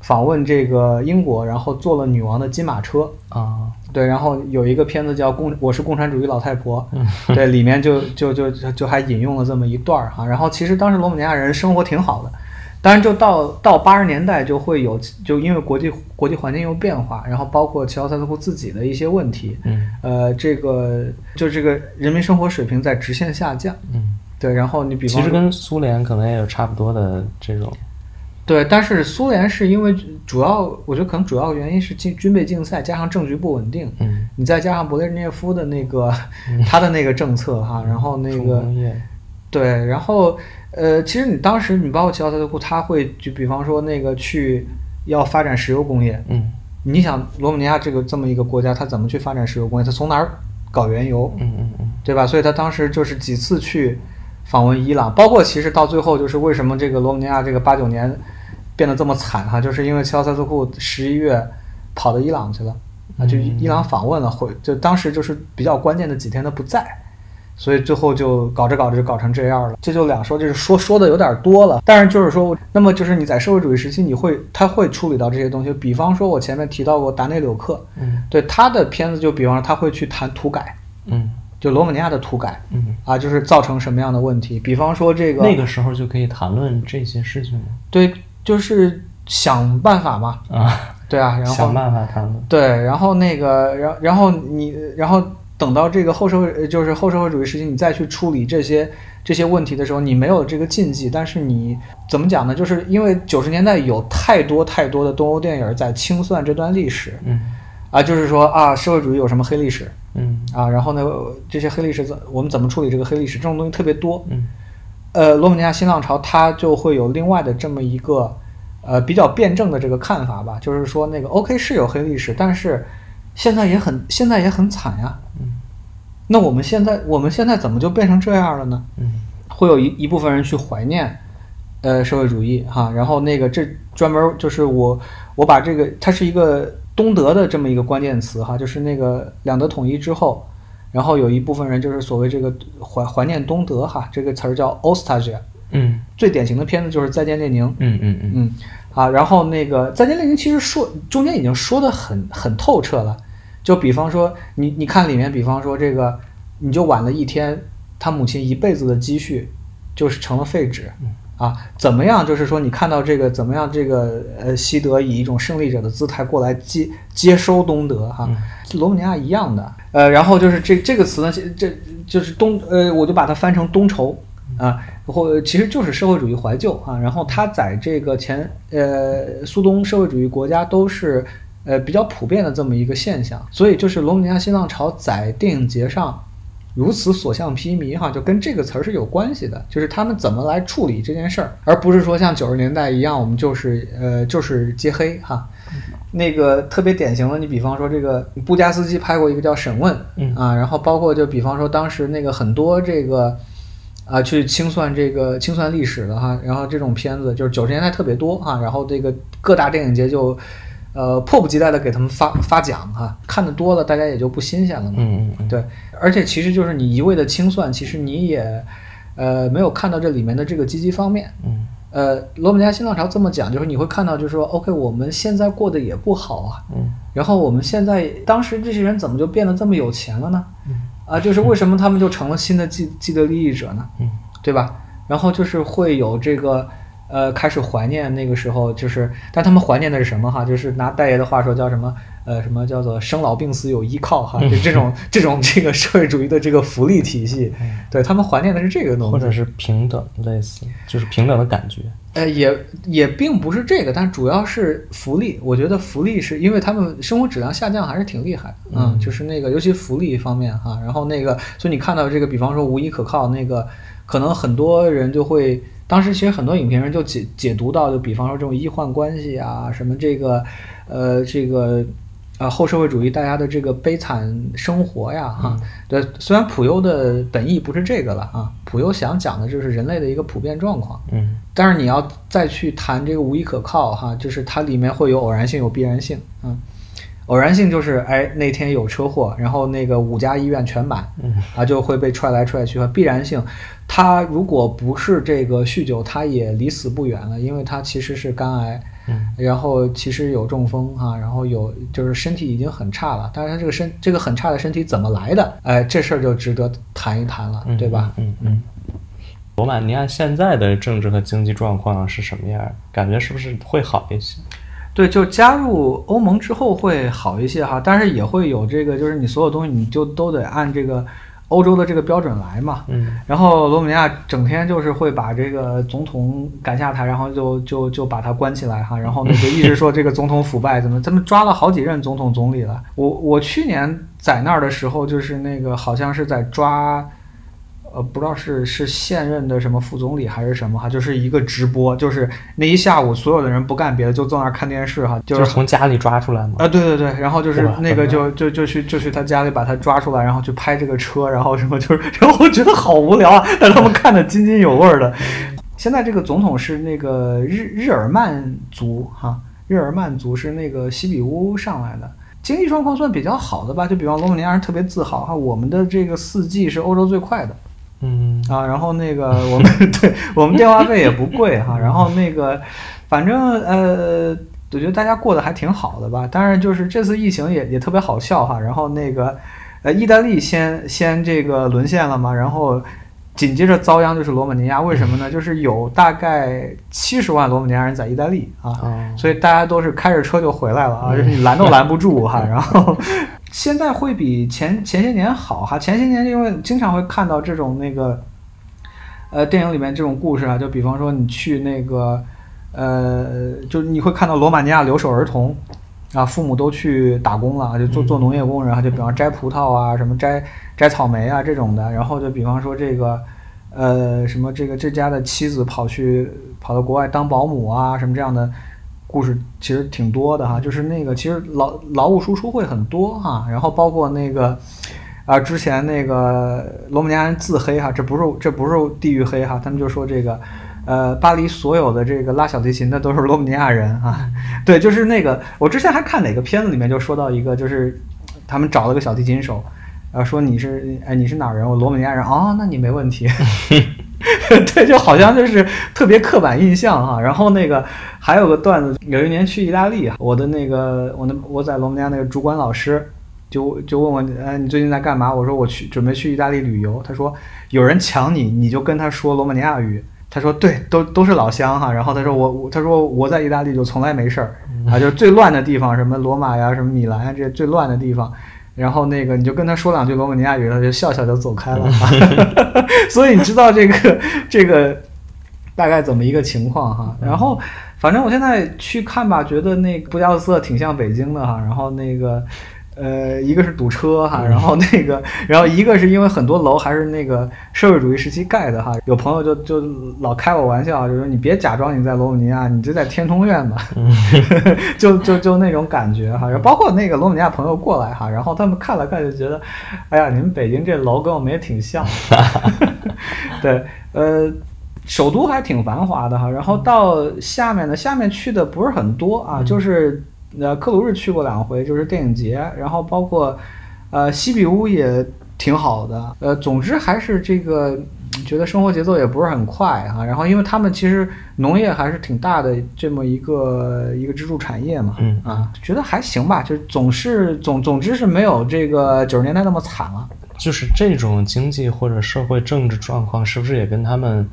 访问这个英国，然后坐了女王的金马车，啊对，然后有一个片子叫《共我是共产主义老太婆》，嗯对，里面就就就就就还引用了这么一段儿哈。然后其实当时罗马尼亚人生活挺好的，当然就到到八十年代就会有，就因为国际国际环境又变化，然后包括齐奥塞斯库自己的一些问题，嗯呃，这个就这个人民生活水平在直线下降。嗯对，然后你比方其实跟苏联可能也有差不多的这种，对，但是苏联是因为主要，我觉得可能主要原因是军军备竞赛加上政局不稳定，嗯，你再加上勃列日涅夫的那个他的那个政策哈，然后那个对，然后呃，其实你当时你包括齐奥塞特库，他会就比方说那个去要发展石油工业，嗯你想罗马尼亚这个这么一个国家，他怎么去发展石油工业？他从哪儿搞原油？嗯嗯嗯对吧？所以他当时就是几次去访问伊朗，包括其实到最后就是为什么这个罗马尼亚这个八九年变得这么惨哈，就是因为齐奥塞斯库十一月跑到伊朗去了啊，就伊朗访问了，回就当时就是比较关键的几天他不在。所以最后就搞着搞着就搞成这样了，这就两说，就是说说的有点多了。但是就是说，那么就是你在社会主义时期，你会他会处理到这些东西。比方说，我前面提到过达内柳克，嗯对他的片子，就比方说他会去谈土改，嗯就罗马尼亚的土改，嗯，啊，就是造成什么样的问题？比方说这个，那个时候就可以谈论这些事情吗？对，就是想办法嘛，啊，对啊，然后。想办法他们，对，然后那个，然然后你，然后等到这个后社会，呃就是后社会主义时期，你再去处理这些这些问题的时候，你没有这个禁忌，但是你怎么讲呢？就是因为九十年代有太多太多的东欧电影在清算这段历史嗯。啊，就是说啊，社会主义有什么黑历史嗯。啊，然后呢，这些黑历史怎我们怎么处理这个黑历史？这种东西特别多，嗯呃，罗马尼亚新浪潮它就会有另外的这么一个呃比较辩证的这个看法吧，就是说那个 OK 是有黑历史，但是现在也很现在也很惨呀。嗯那我们现在我们现在怎么就变成这样了呢？嗯会有一一部分人去怀念呃社会主义哈，然后那个这专门就是我我把这个它是一个东德的这么一个关键词哈，就是那个两德统一之后。然后有一部分人就是所谓这个怀怀念东德哈，这个词儿叫 Ostalgia，嗯。最典型的片子就是《再见列宁》。嗯嗯嗯。嗯，啊，然后那个《再见列宁》其实说中间已经说的很很透彻了，就比方说你你看里面，比方说这个你就晚了一天，他母亲一辈子的积蓄就是成了废纸。啊，怎么样？就是说，你看到这个怎么样？这个呃，西德以一种胜利者的姿态过来接接收东德哈，罗马尼亚一样的。呃，然后就是这这个词呢，这这就是东呃，我就把它翻成东仇啊，或其实就是社会主义怀旧啊。然后它在这个前呃苏东社会主义国家都是呃比较普遍的这么一个现象，所以就是罗马尼亚新浪潮在电影节上。如此所向披靡哈，就跟这个词儿是有关系的，就是他们怎么来处理这件事儿，而不是说像九十年代一样，我们就是呃就是揭黑哈。那个特别典型的，你比方说这个布加斯基拍过一个叫《审问》嗯啊，然后包括就比方说当时那个很多这个啊去清算这个清算历史的哈，然后这种片子就是九十年代特别多哈，然后这个各大电影节就呃迫不及待的给他们发发奖哈，看的多了大家也就不新鲜了嘛。嗯嗯对，而且其实就是你一味的清算，其实你也呃没有看到这里面的这个积极方面。嗯呃，罗马尼亚新浪潮这么讲，就是你会看到，就是说，OK，我们现在过得也不好啊，嗯然后我们现在当时这些人怎么就变得这么有钱了呢？嗯啊，就是为什么他们就成了新的既既得利益者呢？嗯对吧？然后就是会有这个呃，开始怀念那个时候，就是，但他们怀念的是什么哈？就是拿大爷的话说叫什么？呃，什么叫做生老病死有依靠哈？就这种这种这个社会主义的这个福利体系，对他们怀念的是这个东西，或者是平等，类似就是平等的感觉。呃，也也并不是这个，但主要是福利。我觉得福利是因为他们生活质量下降还是挺厉害的，嗯，就是那个尤其福利方面哈。然后那个，所以你看到这个，比方说无依可靠，那个可能很多人就会，当时其实很多影评人就解解读到，就比方说这种医患关系啊，什么这个，呃，这个。啊，后社会主义大家的这个悲惨生活呀，哈，对，虽然普优的本意不是这个了啊，普优想讲的就是人类的一个普遍状况，嗯但是你要再去谈这个无依可靠哈，就是它里面会有偶然性，有必然性。嗯，偶然性就是哎那天有车祸，然后那个五家医院全满，嗯啊就会被踹来踹去。必然性，他如果不是这个酗酒，他也离死不远了，因为他其实是肝癌。嗯然后其实有中风哈，然后有就是身体已经很差了，但是他这个身这个很差的身体怎么来的？哎，这事儿就值得谈一谈了，嗯，对吧？嗯嗯。罗马尼亚现在的政治和经济状况是什么样？感觉是不是会好一些？对，就加入欧盟之后会好一些哈，但是也会有这个，就是你所有东西你就都得按这个欧洲的这个标准来嘛。嗯然后罗马尼亚整天就是会把这个总统赶下台，然后就就就把他关起来哈，然后呢就一直说这个总统腐败，怎么他们抓了好几任总统总理了。我我去年在那儿的时候，就是那个好像是在抓。呃，不知道是是现任的什么副总理还是什么哈，就是一个直播，就是那一下午所有的人不干别的，就坐那儿看电视哈，就就是是从家里抓出来吗？啊，对对对，然后就是那个就就就去就去他家里把他抓出来，然后去拍这个车，然后什么就是，*laughs* 然后我觉得好无聊啊，但他们看得津津有味儿的。现在这个总统是那个日日耳曼族哈，日耳曼族是那个西比乌上来的，经济状况算比较好的吧，就比方罗马尼亚人特别自豪哈，我们的这个四 G 是欧洲最快的。嗯啊，然后那个我们 *laughs* 对我们电话费也不贵哈，然后那个反正呃，我觉得大家过得还挺好的吧。当然就是这次疫情也也特别好笑哈，然后那个呃，意大利先先这个沦陷了嘛，然后紧接着遭殃就是罗马尼亚，为什么呢？就是有大概七十万罗马尼亚人在意大利啊，哦所以大家都是开着车就回来了啊，就是你拦都拦不住哈。然后现在会比前前些年好哈，前些年因为经常会看到这种那个，呃，电影里面这种故事啊，就比方说你去那个，呃，就你会看到罗马尼亚留守儿童。啊，父母都去打工了，就做做农业工人啊，就比方摘葡萄啊，什么摘摘草莓啊这种的。然后就比方说这个，呃，什么这个这家的妻子跑去跑到国外当保姆啊，什么这样的故事其实挺多的哈。就是那个其实劳劳务输出会很多哈，然后包括那个啊，之前那个罗马尼亚人自黑哈，这不是这不是地域黑哈，他们就说这个。呃，巴黎所有的这个拉小提琴的都是罗马尼亚人啊，对，就是那个我之前还看哪个片子里面就说到一个，就是他们找了个小提琴手，然后说你是哎你是哪儿人？我罗马尼亚人哦，那你没问题。*laughs* *laughs* 对，就好像就是特别刻板印象哈。然后那个还有个段子，有一年去意大利，我的那个我那我在罗马尼亚那个主管老师就就问我，哎，你最近在干嘛？我说我去准备去意大利旅游。他说有人抢你，你就跟他说罗马尼亚语。他说对，都都是老乡哈。然后他说我我他说我在意大利就从来没事儿啊，就是最乱的地方，什么罗马呀，什么米兰呀，这些最乱的地方。然后那个你就跟他说两句罗马尼亚语，他就笑笑就走开了。*laughs* *laughs* 所以你知道这个这个大概怎么一个情况哈。然后反正我现在去看吧，觉得那个布加勒斯特挺像北京的哈。然后那个。呃，一个是堵车哈，然后那个，然后一个是因为很多楼还是那个社会主义时期盖的哈。有朋友就就老开我玩笑，就说你别假装你在罗姆尼亚，你就在天通苑吧，*laughs* 就就就那种感觉哈。然后包括那个罗姆尼亚朋友过来哈，然后他们看了看就觉得，哎呀，你们北京这楼跟我们也挺像。*laughs* 对，呃，首都还挺繁华的哈。然后到下面呢，下面去的不是很多啊，就是。呃，克鲁日去过两回，就是电影节，然后包括，呃，西比乌也挺好的。呃，总之还是这个，觉得生活节奏也不是很快哈。然后，因为他们其实农业还是挺大的这么一个一个支柱产业嘛，嗯啊，觉得还行吧。就总是总总之是没有这个九十年代那么惨了。就是这种经济或者社会政治状况，是不是也跟他们，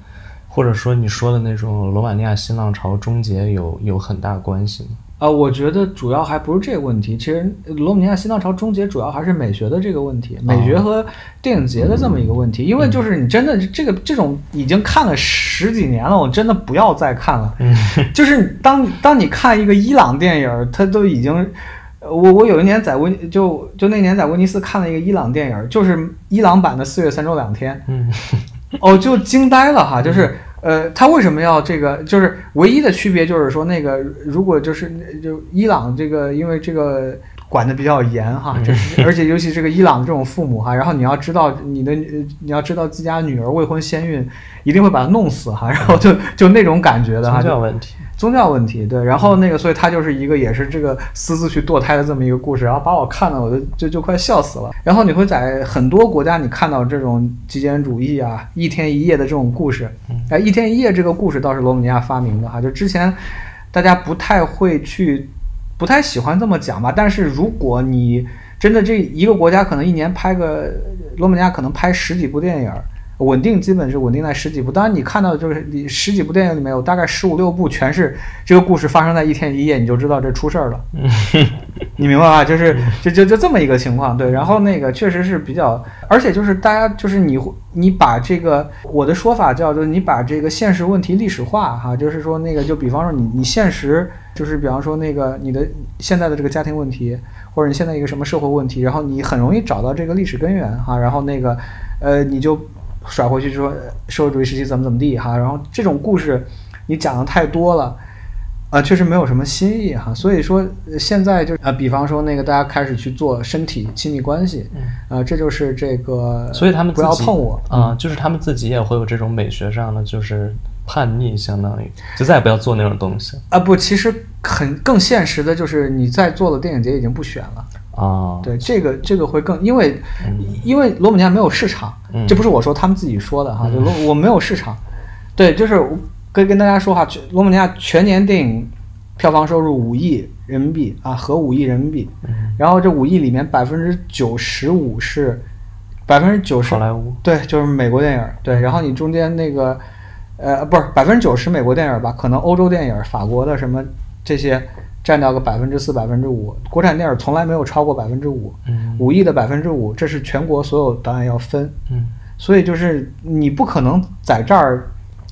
或者说你说的那种罗马尼亚新浪潮终结有有很大关系呢？啊，我觉得主要还不是这个问题。其实罗马尼亚新浪潮终结主要还是美学的这个问题，美学和电影节的这么一个问题。因为就是你真的这个这种已经看了十几年了，我真的不要再看了。就是当当你看一个伊朗电影，它都已经，我我有一年在威就就那年在威尼斯看了一个伊朗电影，就是伊朗版的《四月三周两天》。嗯，哦，就惊呆了哈，就是。呃，他为什么要这个？就是唯一的区别就是说，那个如果就是就伊朗这个，因为这个管的比较严哈，就是而且尤其这个伊朗的这种父母哈，然后你要知道你的你要知道自家女儿未婚先孕，一定会把她弄死哈，然后就就那种感觉的哈，宗教问题，宗教问题对，然后那个所以他就是一个也是这个私自去堕胎的这么一个故事，然后把我看的我就就就快笑死了。然后你会在很多国家你看到这种极简主义啊，一天一夜的这种故事，哎，一天一夜这个故事倒是罗马尼亚发明的哈，就之前大家不太会去，不太喜欢这么讲吧。但是如果你真的这一个国家可能一年拍个罗马尼亚可能拍十几部电影。稳定基本是稳定在十几部，当然你看到就是你十几部电影里面有大概十五六部全是这个故事发生在一天一夜，你就知道这出事儿了。*laughs* 你明白吧？*laughs* 就是就就就这么一个情况，对。然后那个确实是比较，而且就是大家就是你你把这个我的说法叫做你把这个现实问题历史化哈，就是说那个就比方说你你现实就是比方说那个你的现在的这个家庭问题，或者你现在一个什么社会问题，然后你很容易找到这个历史根源哈，然后那个呃你就甩回去说社会主义时期怎么怎么地哈，然后这种故事你讲的太多了。啊，确实没有什么新意哈，所以说现在就啊，比方说那个大家开始去做身体亲密关系，啊，这就是这个，所以他们不要碰我啊，就是他们自己也会有这种美学上的就是叛逆，相当于就再也不要做那种东西啊。不，其实很更现实的就是你在做的电影节已经不选了啊。对，这个这个会更，因为因为罗姆尼亚没有市场，这不是我说他们自己说的哈，就罗我没有市场，对，就是。可以跟大家说哈，罗马尼亚全年电影票房收入五亿人民币啊，合五亿人民币。然后这五亿里面百分之九十五是百分之九十好莱坞，对，就是美国电影。对，然后你中间那个呃，不是百分之九十美国电影吧？可能欧洲电影、法国的什么这些占到个百分之四、百分之五。国产电影从来没有超过百分之五。五亿的百分之五，这是全国所有导演要分。嗯，所以就是你不可能在这儿。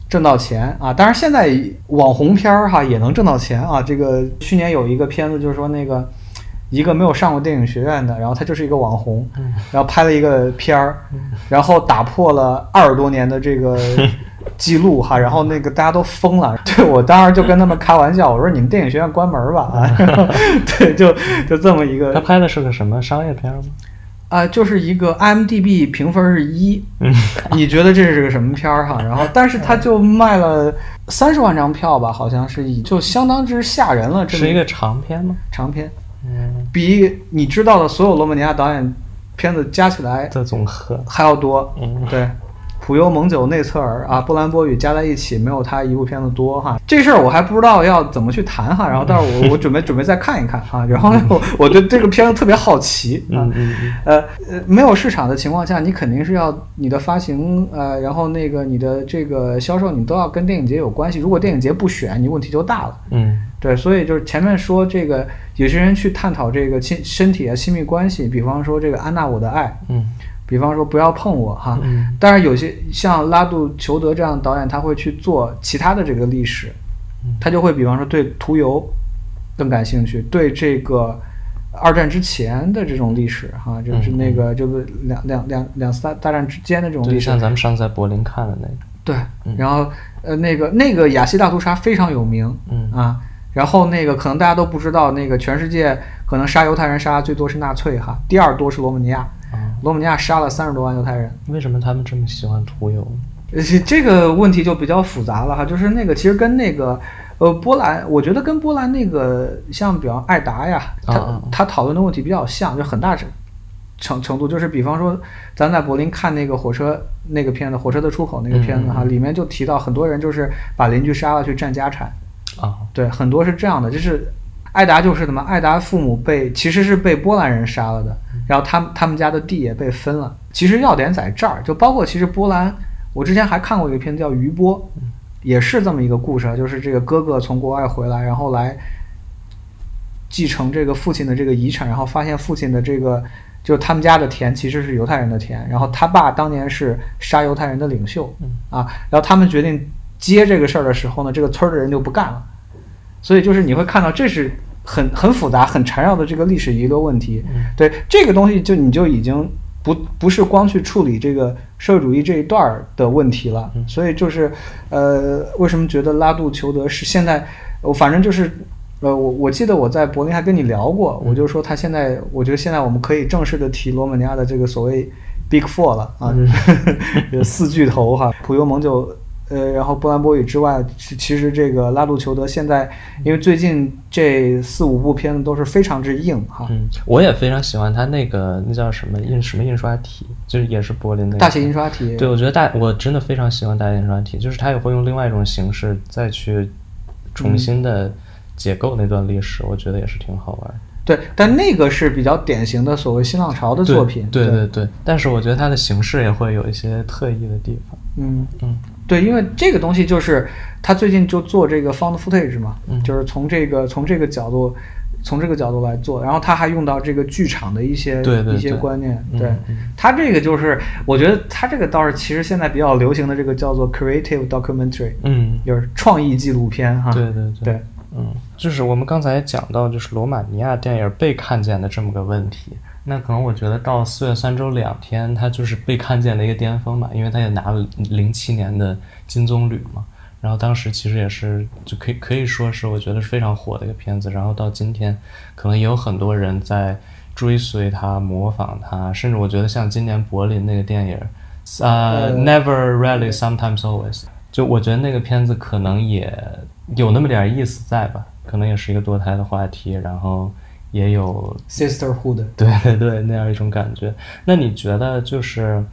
挣到钱啊！当然，现在网红片儿哈也能挣到钱啊。这个去年有一个片子，就是说那个一个没有上过电影学院的，然后他就是一个网红，然后拍了一个片儿，然后打破了二十多年的这个 *laughs* 记录哈。然后那个大家都疯了，*laughs* 对我当时就跟他们开玩笑，我说你们电影学院关门吧啊！*laughs* 对，就就这么一个。他拍的是个什么商业片吗？啊，就是一个 IMDB 评分是一，*laughs* 你觉得这是个什么片儿哈？然后，但是他就卖了三十万张票吧，好像是，就相当之吓人了。这是一个长片吗？长片，嗯，比你知道的所有罗马尼亚导演片子加起来的总和还要多。嗯，对。普优、蒙九、内策尔啊，波兰波语加在一起没有他一部片子多哈。这事儿我还不知道要怎么去谈哈。然后，但是我我准备准备再看一看哈。然后我我对这个片子特别好奇啊。呃呃，没有市场的情况下，你肯定是要你的发行呃，然后那个你的这个销售，你都要跟电影节有关系。如果电影节不选，你问题就大了。嗯，对，所以就是前面说这个，有些人去探讨这个亲身体啊、亲密关系，比方说这个安娜我的爱，嗯。比方说不要碰我哈，但是有些像拉杜裘德这样的导演，他会去做其他的这个历史，他就会比方说对屠游更感兴趣，对这个二战之前的这种历史哈，就是那个就是两两两两次大大战之间的这种历史，像咱们上次在柏林看的那个，对，然后呃那个那个雅西大屠杀非常有名，嗯。啊，然后那个可能大家都不知道，那个全世界可能杀犹太人杀的最多是纳粹哈，第二多是罗马尼亚。罗马尼亚杀了三十多万犹太人，为什么他们这么喜欢屠游？呃，*laughs* 这个问题就比较复杂了哈，就是那个其实跟那个呃波兰，我觉得跟波兰那个像比方艾达呀，他他讨论的问题比较像，就很大程程程度就是比方说咱在柏林看那个火车那个片子《火车的出口》那个片子哈，里面就提到很多人就是把邻居杀了去占家产。啊，对，很多是这样的，就是艾达就是什么，艾达父母被其实是被波兰人杀了的。然后他们他们家的地也被分了。其实要点在这儿，就包括其实波兰，我之前还看过一个片子叫《余波》，也是这么一个故事，就是这个哥哥从国外回来，然后来继承这个父亲的这个遗产，然后发现父亲的这个就他们家的田其实是犹太人的田，然后他爸当年是杀犹太人的领袖，啊，然后他们决定接这个事儿的时候呢，这个村儿的人就不干了，所以就是你会看到这是。很很复杂、很缠绕的这个历史遗留问题，对这个东西就你就已经不不是光去处理这个社会主义这一段儿的问题了，所以就是呃，为什么觉得拉杜裘德是现在，我反正就是呃，我我记得我在柏林还跟你聊过，我就说他现在，我觉得现在我们可以正式的提罗马尼亚的这个所谓 Big Four 了啊，*laughs* 就是四巨头哈，普悠蒙就。呃，然后波兰波语之外，其实这个拉杜裘德现在，因为最近这四五部片子都是非常之硬哈。嗯，我也非常喜欢他那个那叫什么印什么印刷体，就是也是柏林的大写印刷体。对，我觉得大我真的非常喜欢大写印刷体，就是他也会用另外一种形式再去重新的解构那段历史，我觉得也是挺好玩。对，但那个是比较典型的所谓新浪潮的作品。对对对，但是我觉得它的形式也会有一些特异的地方。嗯嗯。对，因为这个东西就是他最近就做这个 found footage 嘛，就是从这个从这个角度，从这个角度来做，然后他还用到这个剧场的一些一些观念，对嗯。嗯他这个就是我觉得他这个倒是其实现在比较流行的这个叫做 creative documentary，嗯，就是创意纪录片哈，对对。对，嗯，就是我们刚才讲到，就是罗马尼亚电影被看见的这么个问题。那可能我觉得到四月三周两天，他就是被看见的一个巅峰吧，因为他也拿了零七年的金棕榈嘛。然后当时其实也是就可以可以说是我觉得是非常火的一个片子。然后到今天，可能也有很多人在追随他、模仿他，甚至我觉得像今年柏林那个电影，呃、呃 n e v e r Rarely, Sometimes, Always，就我觉得那个片子可能也有那么点意思在吧，可能也是一个堕胎的话题，然后也有 sisterhood，*laughs* 对对对那样一种感觉。那你觉得就是，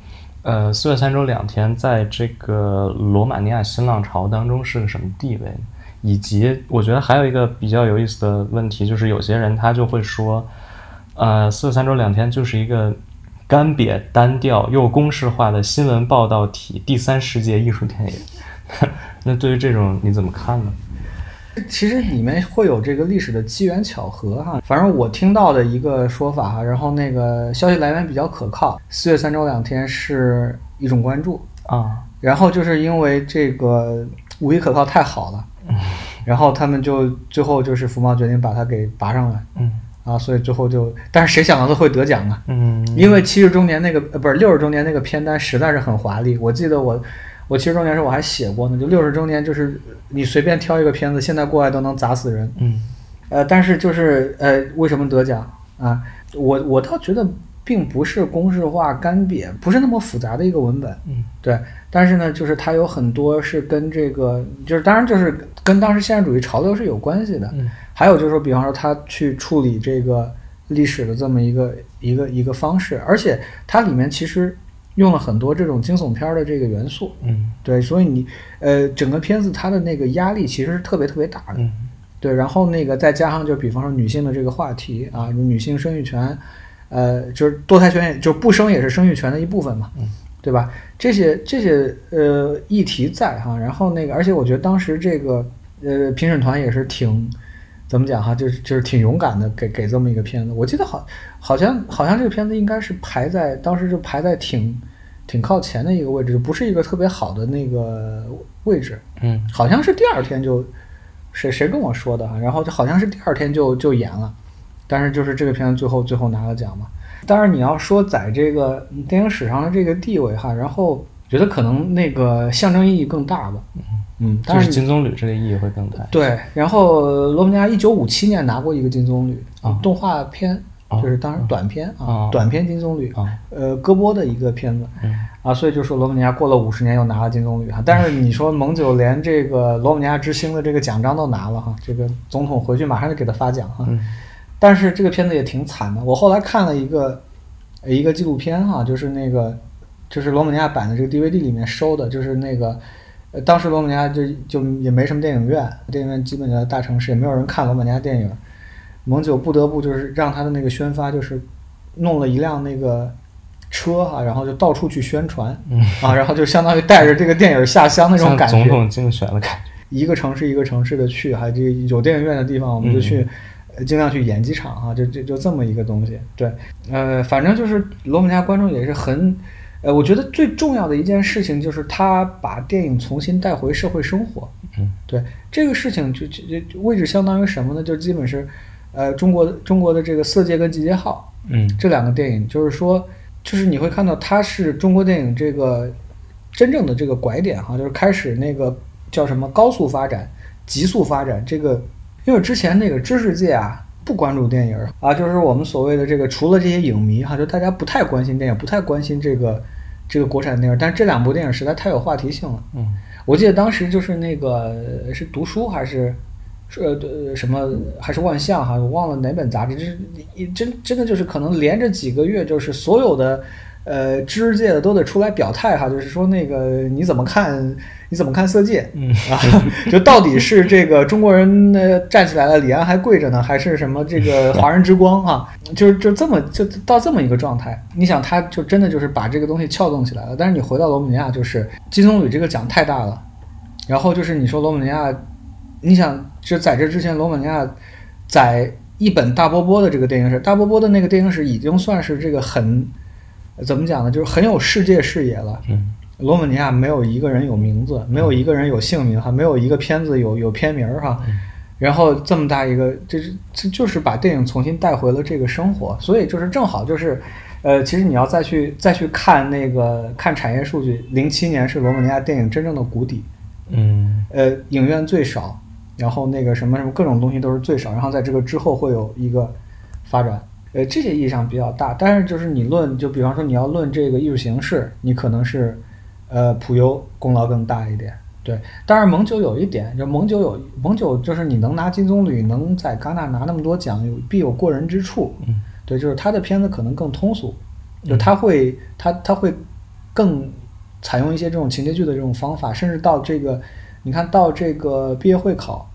呃，四月三周两天在这个罗马尼亚新浪潮当中是个什么地位？以及我觉得还有一个比较有意思的问题，就是有些人他就会说，呃，四月三周两天就是一个干瘪、单调又公式化的新闻报道体第三世界艺术电影。*laughs* 那对于这种你怎么看呢？其实里面会有这个历史的机缘巧合哈，反正我听到的一个说法哈，然后那个消息来源比较可靠，四月三周两天是一种关注，啊，然后就是因为这个五一可靠太好了，然后他们就最后就是福茂决定把它给拔上来嗯。啊，所以最后就，但是谁想到他会得奖啊？嗯，因为七十周年那个呃不是六十周年那个片单实在是很华丽，我记得我我七十周年时候我还写过呢，就六十周年就是你随便挑一个片子，现在过来都能砸死人。嗯呃，但是就是呃，为什么得奖啊？我我倒觉得并不是公式化干瘪，不是那么复杂的一个文本，嗯对。但是呢，就是它有很多是跟这个，就是当然就是跟当时现实主义潮流是有关系的。嗯还有就是说，比方说他去处理这个历史的这么一个一个一个方式，而且它里面其实用了很多这种惊悚片儿的这个元素，嗯对，所以你呃整个片子它的那个压力其实是特别特别大的。嗯对，然后那个再加上就比方说女性的这个话题啊，女性生育权，呃，就是堕胎权也，就不生也是生育权的一部分嘛，嗯对吧？这些这些呃议题在哈，然后那个，而且我觉得当时这个呃评审团也是挺怎么讲哈，就是就是挺勇敢的，给给这么一个片子。我记得好好像好像这个片子应该是排在当时就排在挺挺靠前的一个位置，不是一个特别好的那个位置。嗯好像是第二天就谁谁跟我说的哈，然后就好像是第二天就就演了，但是就是这个片子最后最后拿了奖嘛。当然你要说在这个电影史上的这个地位哈，然后觉得可能那个象征意义更大吧。嗯，就是但是金棕榈这个意义会更大。对，然后罗马尼亚一九五七年拿过一个金棕榈，啊动画片，啊就是当然短片啊，啊短片金棕榈，啊呃，戈波的一个片子。嗯啊，所以就说罗马尼亚过了五十年又拿了金棕榈哈，但是你说蒙九连这个罗马尼亚之星的这个奖章都拿了哈，这个总统回去马上就给他发奖哈，嗯但是这个片子也挺惨的。我后来看了一个呃一个纪录片哈，就是那个就是罗马尼亚版的这个 DVD 里面收的，就是那个呃当时罗马尼亚就就也没什么电影院，电影院基本就在大城市，也没有人看罗马尼亚电影。蒙九不得不就是让他的那个宣发就是弄了一辆那个车哈、然后就到处去宣传嗯，啊，然后就相当于带着这个电影下乡那种感觉。总统竞选的感觉。一个城市一个城市的去，还这有电影院的地方我们就去，呃尽量去演几场哈，就就就这么一个东西。对，呃，反正就是罗马尼亚观众也是很，呃，我觉得最重要的一件事情就是他把电影重新带回社会生活。嗯对这个事情就就就位置相当于什么呢？就基本是，呃，中国中国的这个《色戒》跟《集结号》嗯这两个电影，就是说，就是你会看到它是中国电影这个真正的这个拐点哈，就是开始那个叫什么高速发展、急速发展。这个，因为之前那个知识界啊不关注电影啊，就是我们所谓的这个除了这些影迷哈，就大家不太关心电影，不太关心这个这个国产电影。但是这两部电影实在太有话题性了。嗯我记得当时就是那个呃是读书还是是呃呃什么还是万象哈，我忘了哪本杂志，就是一真真的就是可能连着几个月，就是所有的呃知识界的都得出来表态哈，就是说那个你怎么看你怎么看色戒嗯啊？*laughs* 就到底是这个中国人呢站起来了，李安还跪着呢，还是什么这个 *laughs* 华人之光啊？就是就这么就到这么一个状态，你想他就真的就是把这个东西撬动起来了。但是你回到罗马尼亚，就是金棕榈这个奖太大了，然后就是你说罗马尼亚，你想就在这之前，罗马尼亚在一本大波波的这个电影史，大波波的那个电影史已经算是这个很怎么讲呢？就是很有世界视野了。嗯罗马尼亚没有一个人有名字，没有一个人有姓名哈，没有一个片子有有片名儿哈。然后这么大一个，就是这就是把电影重新带回了这个生活，所以就是正好就是，呃，其实你要再去再去看那个看产业数据，零七年是罗马尼亚电影真正的谷底，嗯呃，影院最少，然后那个什么什么各种东西都是最少，然后在这个之后会有一个发展，呃，这些意义上比较大。但是就是你论，就比方说你要论这个艺术形式，你可能是，呃，普优功劳更大一点。对，但是蒙九有一点，就蒙九有蒙九就是你能拿金棕榈，能在戛纳拿那么多奖，有必有过人之处。嗯对，就是他的片子可能更通俗，就他会他他会更采用一些这种情节剧的这种方法，甚至到这个，你看到这个毕业会考，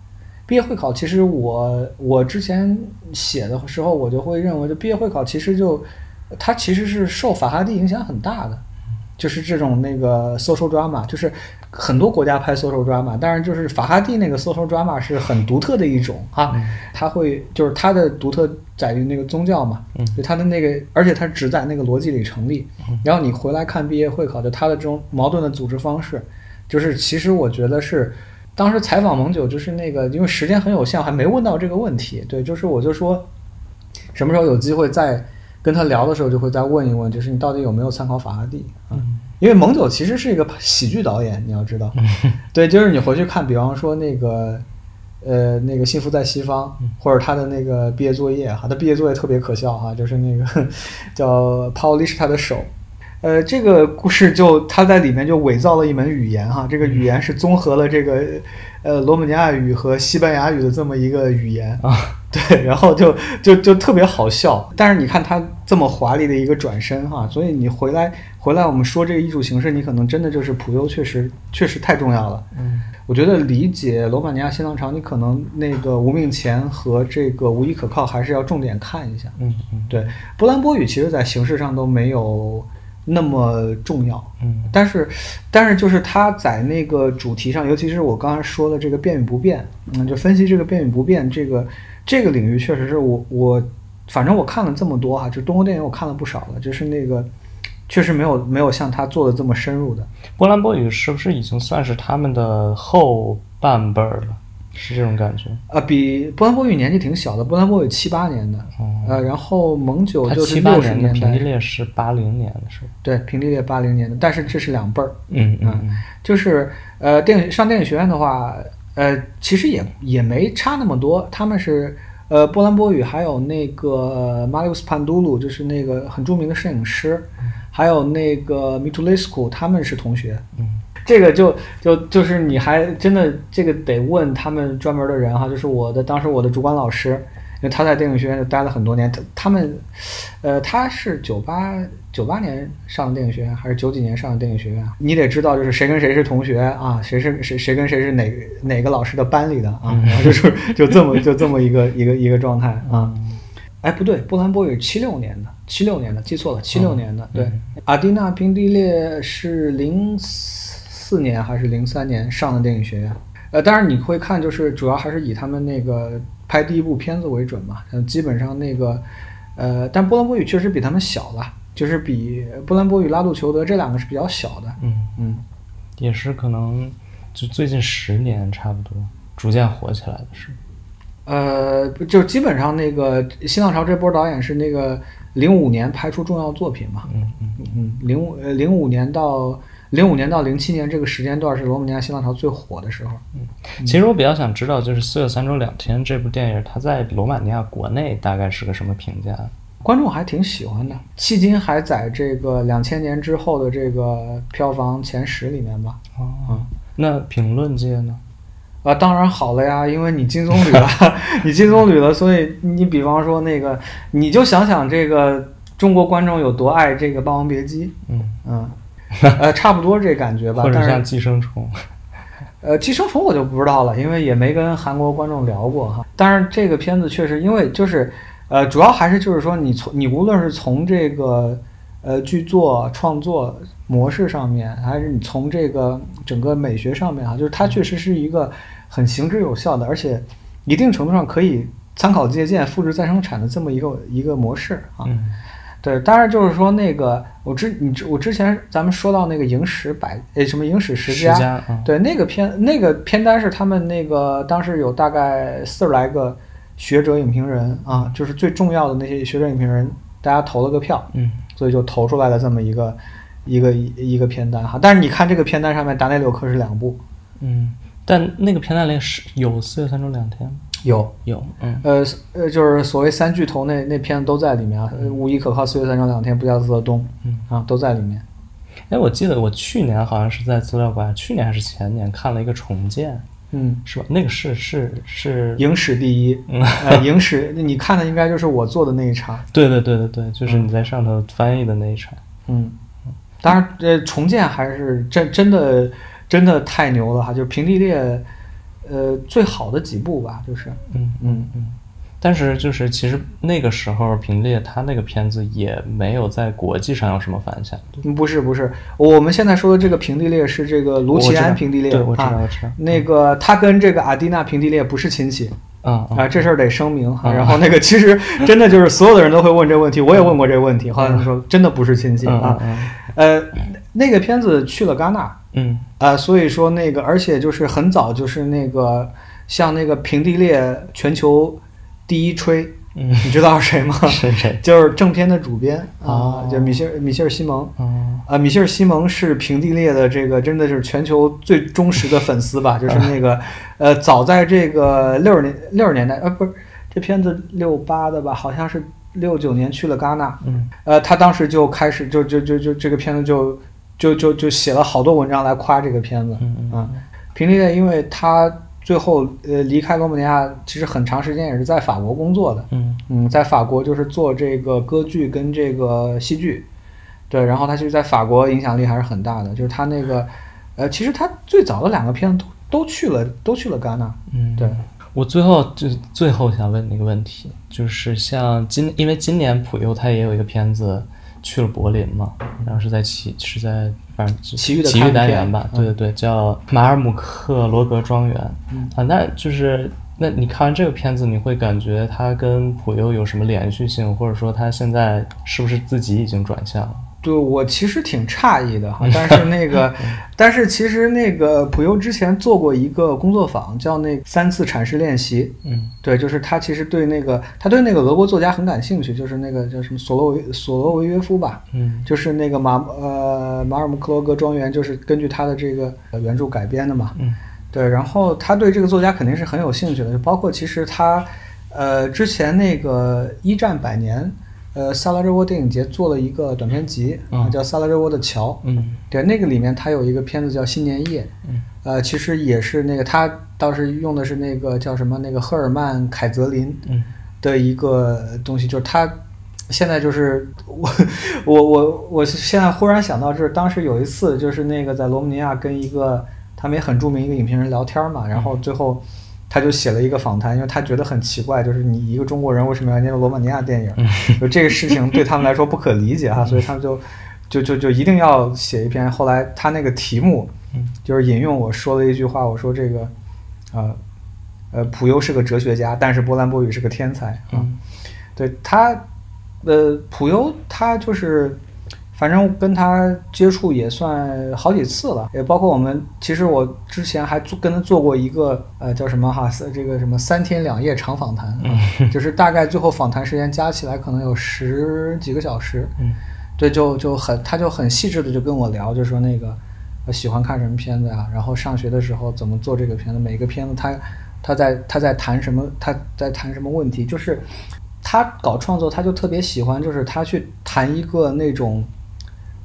毕业会考其实我我之前写的时候，我就会认为，就毕业会考其实就它其实是受法哈蒂影响很大的，就是这种那个 social drama，就是很多国家拍 social drama，但是就是法哈蒂那个 social drama 是很独特的一种哈，它会就是它的独特在于那个宗教嘛，嗯就它的那个，而且它只在那个逻辑里成立。然后你回来看毕业会考，就它的这种矛盾的组织方式，就是其实我觉得是。当时采访蒙九，就是那个，因为时间很有限，还没问到这个问题。对，就是我就说，什么时候有机会再跟他聊的时候，就会再问一问，就是你到底有没有参考法拉第啊？因为蒙九其实是一个喜剧导演，你要知道，*laughs* 对，就是你回去看，比方说那个，呃，那个《幸福在西方》，或者他的那个毕业作业哈，他毕业作业特别可笑哈，就是那个 *laughs* 叫 Pauli 是他的手。呃，这个故事就他在里面就伪造了一门语言哈，这个语言是综合了这个呃罗马尼亚语和西班牙语的这么一个语言啊，对，然后就就就特别好笑。但是你看他这么华丽的一个转身哈，所以你回来回来我们说这个艺术形式，你可能真的就是普优确实确实太重要了。嗯我觉得理解罗马尼亚新浪潮，你可能那个无命前和这个无依可靠还是要重点看一下。嗯嗯对，波兰波语其实在形式上都没有那么重要，嗯但是，但是就是它在那个主题上，尤其是我刚才说的这个变与不变，嗯，就分析这个变与不变这个这个领域，确实是我我反正我看了这么多哈，就东欧电影我看了不少了，就是那个确实没有没有像他做的这么深入的。波兰波语是不是已经算是他们的后半辈儿了？是这种感觉。啊，比波兰波语年纪挺小的，波兰波语七八年的，哦呃，然后蒙九就是七八六十年代平地，猎是八零年的是吧？对，平地列八零年的，但是这是两辈儿，嗯嗯嗯就是呃，电影上电影学院的话，呃，其实也也没差那么多。他们是呃，波兰波语还有那个 Marius Pandulu，就是那个很著名的摄影师，还有那个 Mitulescu，他们是同学。嗯这个就就就是你还真的这个得问他们专门的人哈，就是我的当时我的主管老师，因为他在电影学院就待了很多年，他他们，呃，他是九八九八年上的电影学院，还是九几年上的电影学院？你得知道，就是谁跟谁是同学啊，谁是谁谁跟谁是哪个哪个老师的班里的啊，然后就是就这么就这么一个一个一个状态啊。哎，不对，波兰波语七六年的，七六年的，记错了，七六年的。对，阿迪娜平地列是零四年还是零三年上的电影学院。呃，当然你会看，就是主要还是以他们那个拍第一部片子为准嘛。嗯，基本上那个，呃，但波兰波语确实比他们小了，就是比波兰波语、拉杜裘德这两个是比较小的。嗯，嗯，也是可能就最近十年差不多逐渐火起来的是。呃，就基本上那个新浪潮这波导演是那个零五年拍出重要作品嘛。嗯嗯嗯，零五呃零五年到零五年到零七年这个时间段是罗马尼亚新浪潮最火的时候。嗯其实我比较想知道，就是《四月三周两天》这部电影，它在罗马尼亚国内大概是个什么评价？观众还挺喜欢的，迄今还在这个两千年之后的这个票房前十里面吧。哦，那评论界呢？啊，当然好了呀，因为你金棕榈了，*laughs* 你金棕榈了，所以你比方说那个，你就想想这个中国观众有多爱这个《霸王别姬》，嗯，嗯，*laughs* 呃，差不多这感觉吧。或者像《但是寄生虫》？呃，寄生虫我就不知道了，因为也没跟韩国观众聊过哈。但是，这个片子确实，因为就是呃，主要还是就是说，你从你无论是从这个呃剧作创作模式上面，还是你从这个整个美学上面啊，就是它确实是一个很行之有效的，而且一定程度上可以参考借鉴、复制再生产的这么一个一个模式啊。嗯对，当然就是说那个我之你之我之前咱们说到那个影史百诶什么影史十十佳，对那个片那个片单是他们那个当时有大概四十来个学者影评人啊，就是最重要的那些学者影评人，大家投了个票，嗯所以就投出来了这么一个一个一个片单哈。但是你看这个片单上面，达内柳克是两部，嗯，但那个片单里是有四月三周两天吗？有有，嗯呃呃就是所谓三巨头那那片子都在里面啊，呃无一可靠、四月三周两天、不加斯特东嗯。啊都在里面。哎，我记得我去年好像是在资料馆，去年还是前年看了一个重建，嗯，是吧？那个是是是，影史第一，*laughs* 呃，影史你看的应该就是我做的那一场，对对对对对，就是你在上头翻译的那一场。嗯，当然，呃，重建还是真真的真的太牛了哈，就是平地裂，呃，最好的几部吧，就是，嗯嗯嗯。但是就是其实那个时候平列他那个片子也没有在国际上有什么反响。嗯不是不是，我们现在说的这个平地裂是这个卢奇安平地裂对，我知道啊我知道。那个他跟这个阿蒂娜平地裂不是亲戚啊，这事儿得声明哈。嗯然后那个其实真的就是所有的人都会问这个问题，我也问过这个问题，后来他们说真的不是亲戚嗯啊。嗯呃，那个片子去了戛纳，嗯呃，所以说那个，而且就是很早就是那个像那个平地列全球第一吹，嗯你知道是谁吗？*laughs* 嗯，是谁？就是正片的主编啊哦，就米歇尔米歇尔西蒙。嗯啊，米歇尔西蒙是平地列的这个真的是全球最忠实的粉丝吧？*laughs* 就是那个，呃，早在这个六十年六十年代，呃，不是这片子六八的吧？好像是六九年去了戛纳，嗯呃，他当时就开始就就就就这个片子就就就就写了好多文章来夸这个片子，嗯嗯啊，平地裂，因为他最后呃离开罗马尼亚，其实很长时间也是在法国工作的，嗯。嗯，在法国就是做这个歌剧跟这个戏剧，对，然后他其实在法国影响力还是很大的，就是他那个呃，其实他最早的两个片子都都去了都去了戛纳，嗯，对。我最后就最后想问你一个问题，就是像今因为今年普优他也有一个片子去了柏林嘛，然后是在奇是在反正奇遇的奇遇单元吧，嗯对对对，叫马尔姆克罗格庄园、嗯啊，那就是那你看完这个片子，你会感觉它跟普优有什么连续性，或者说他现在是不是自己已经转向了？对我其实挺诧异的哈，*laughs* 但是那个，但是其实那个普优之前做过一个工作坊，叫那三次阐释练习，嗯对，就是他其实对那个他对那个俄国作家很感兴趣，就是那个叫什么索洛维索罗维约夫吧，嗯就是那个马呃马尔姆克罗格庄园，就是根据他的这个呃原著改编的嘛。嗯对，然后他对这个作家肯定是很有兴趣的，就包括其实他呃之前那个一战百年。呃，萨拉热窝电影节做了一个短片集，啊嗯叫《萨拉热窝的桥》。嗯对，那个里面它有一个片子叫《新年夜》，嗯呃，其实也是那个他当时用的是那个叫什么那个赫尔曼凯泽林嗯的一个东西，就是他现在就是我我我我现在忽然想到，就是当时有一次就是那个在罗马尼亚跟一个他们也很著名一个影评人聊天嘛，然后最后。他就写了一个访谈，因为他觉得很奇怪，就是你一个中国人为什么要研究罗马尼亚电影？*laughs* 就这个事情对他们来说不可理解哈，所以他们就就就就一定要写一篇。后来他那个题目嗯就是引用我说了一句话，我说这个，呃，呃，普优是个哲学家，但是波兰波语是个天才啊。嗯对他，呃，普优他就是，反正跟他接触也算好几次了，也包括我们，其实我之前还做跟他做过一个呃叫什么哈，这个什么三天两夜长访谈啊，就是大概最后访谈时间加起来可能有十几个小时，嗯。对，就就很他就很细致的就跟我聊，就说那个我喜欢看什么片子呀，然后上学的时候怎么做这个片子，每个片子他他在他在谈什么，他在谈什么问题，就是他搞创作他就特别喜欢，就是他去谈一个那种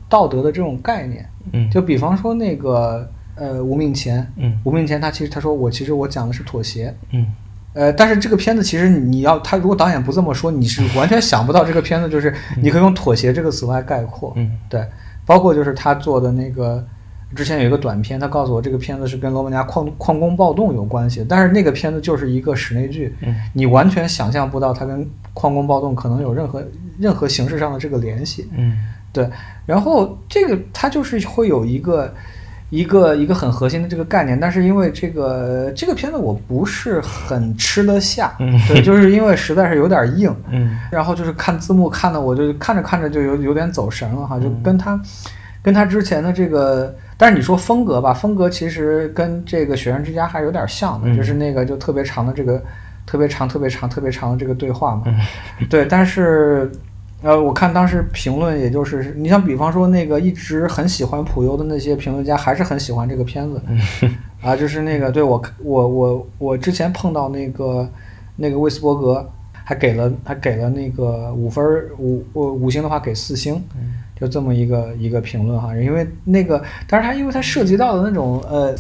道德的这种概念，嗯。就比方说那个呃无命前，嗯。无命前他其实他说我其实我讲的是妥协，嗯。呃，但是这个片子其实你要他如果导演不这么说，你是完全想不到这个片子就是你可以用妥协这个词来概括，嗯。对，包括就是他做的那个，之前有一个短片，他告诉我这个片子是跟罗马尼亚矿矿工暴动有关系，但是那个片子就是一个室内剧，嗯。你完全想象不到它跟矿工暴动可能有任何任何形式上的这个联系。嗯对，然后这个它就是会有一个一个一个很核心的这个概念，但是因为这个这个片子我不是很吃得下，嗯对，*laughs* 就是因为实在是有点硬，嗯。然后就是看字幕看的我就看着看着就有有点走神了哈，就跟他跟他之前的这个，但是你说风格吧，风格其实跟这个《雪人之家》还是有点像的，嗯。就是那个就特别长的这个特别长、特别长、特别长的这个对话嘛，对，但是。呃，我看当时评论，也就是你像比方说那个一直很喜欢普优的那些评论家，还是很喜欢这个片子，*laughs* 啊，就是那个对我我我我之前碰到那个那个魏斯伯格，还给了还给了那个五分儿五五五星的话给四星，就这么一个一个评论哈，因为那个，但是它因为它涉及到的那种呃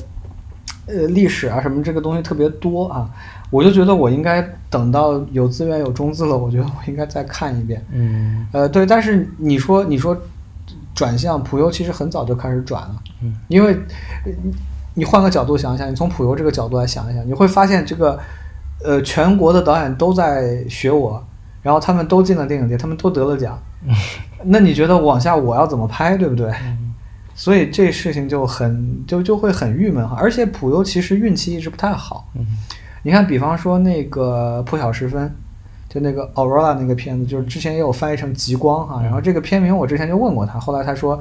呃历史啊什么这个东西特别多啊，我就觉得我应该等到有资源有中资了，我觉得我应该再看一遍。嗯呃，对，但是你说你说转向普优，其实很早就开始转了，嗯，因为呃你你换个角度想一想，你从普优这个角度来想一想，你会发现这个呃全国的导演都在学我，然后他们都进了电影节，他们都得了奖，*laughs* 那你觉得往下我要怎么拍，对不对？所以这事情就很就就会很郁闷哈，而且普优其实运气一直不太好。嗯你看，比方说那个《破晓时分》，就那个 Aurora 那个片子，就是之前也有翻译成《极光》哈。然后这个片名我之前就问过他，后来他说，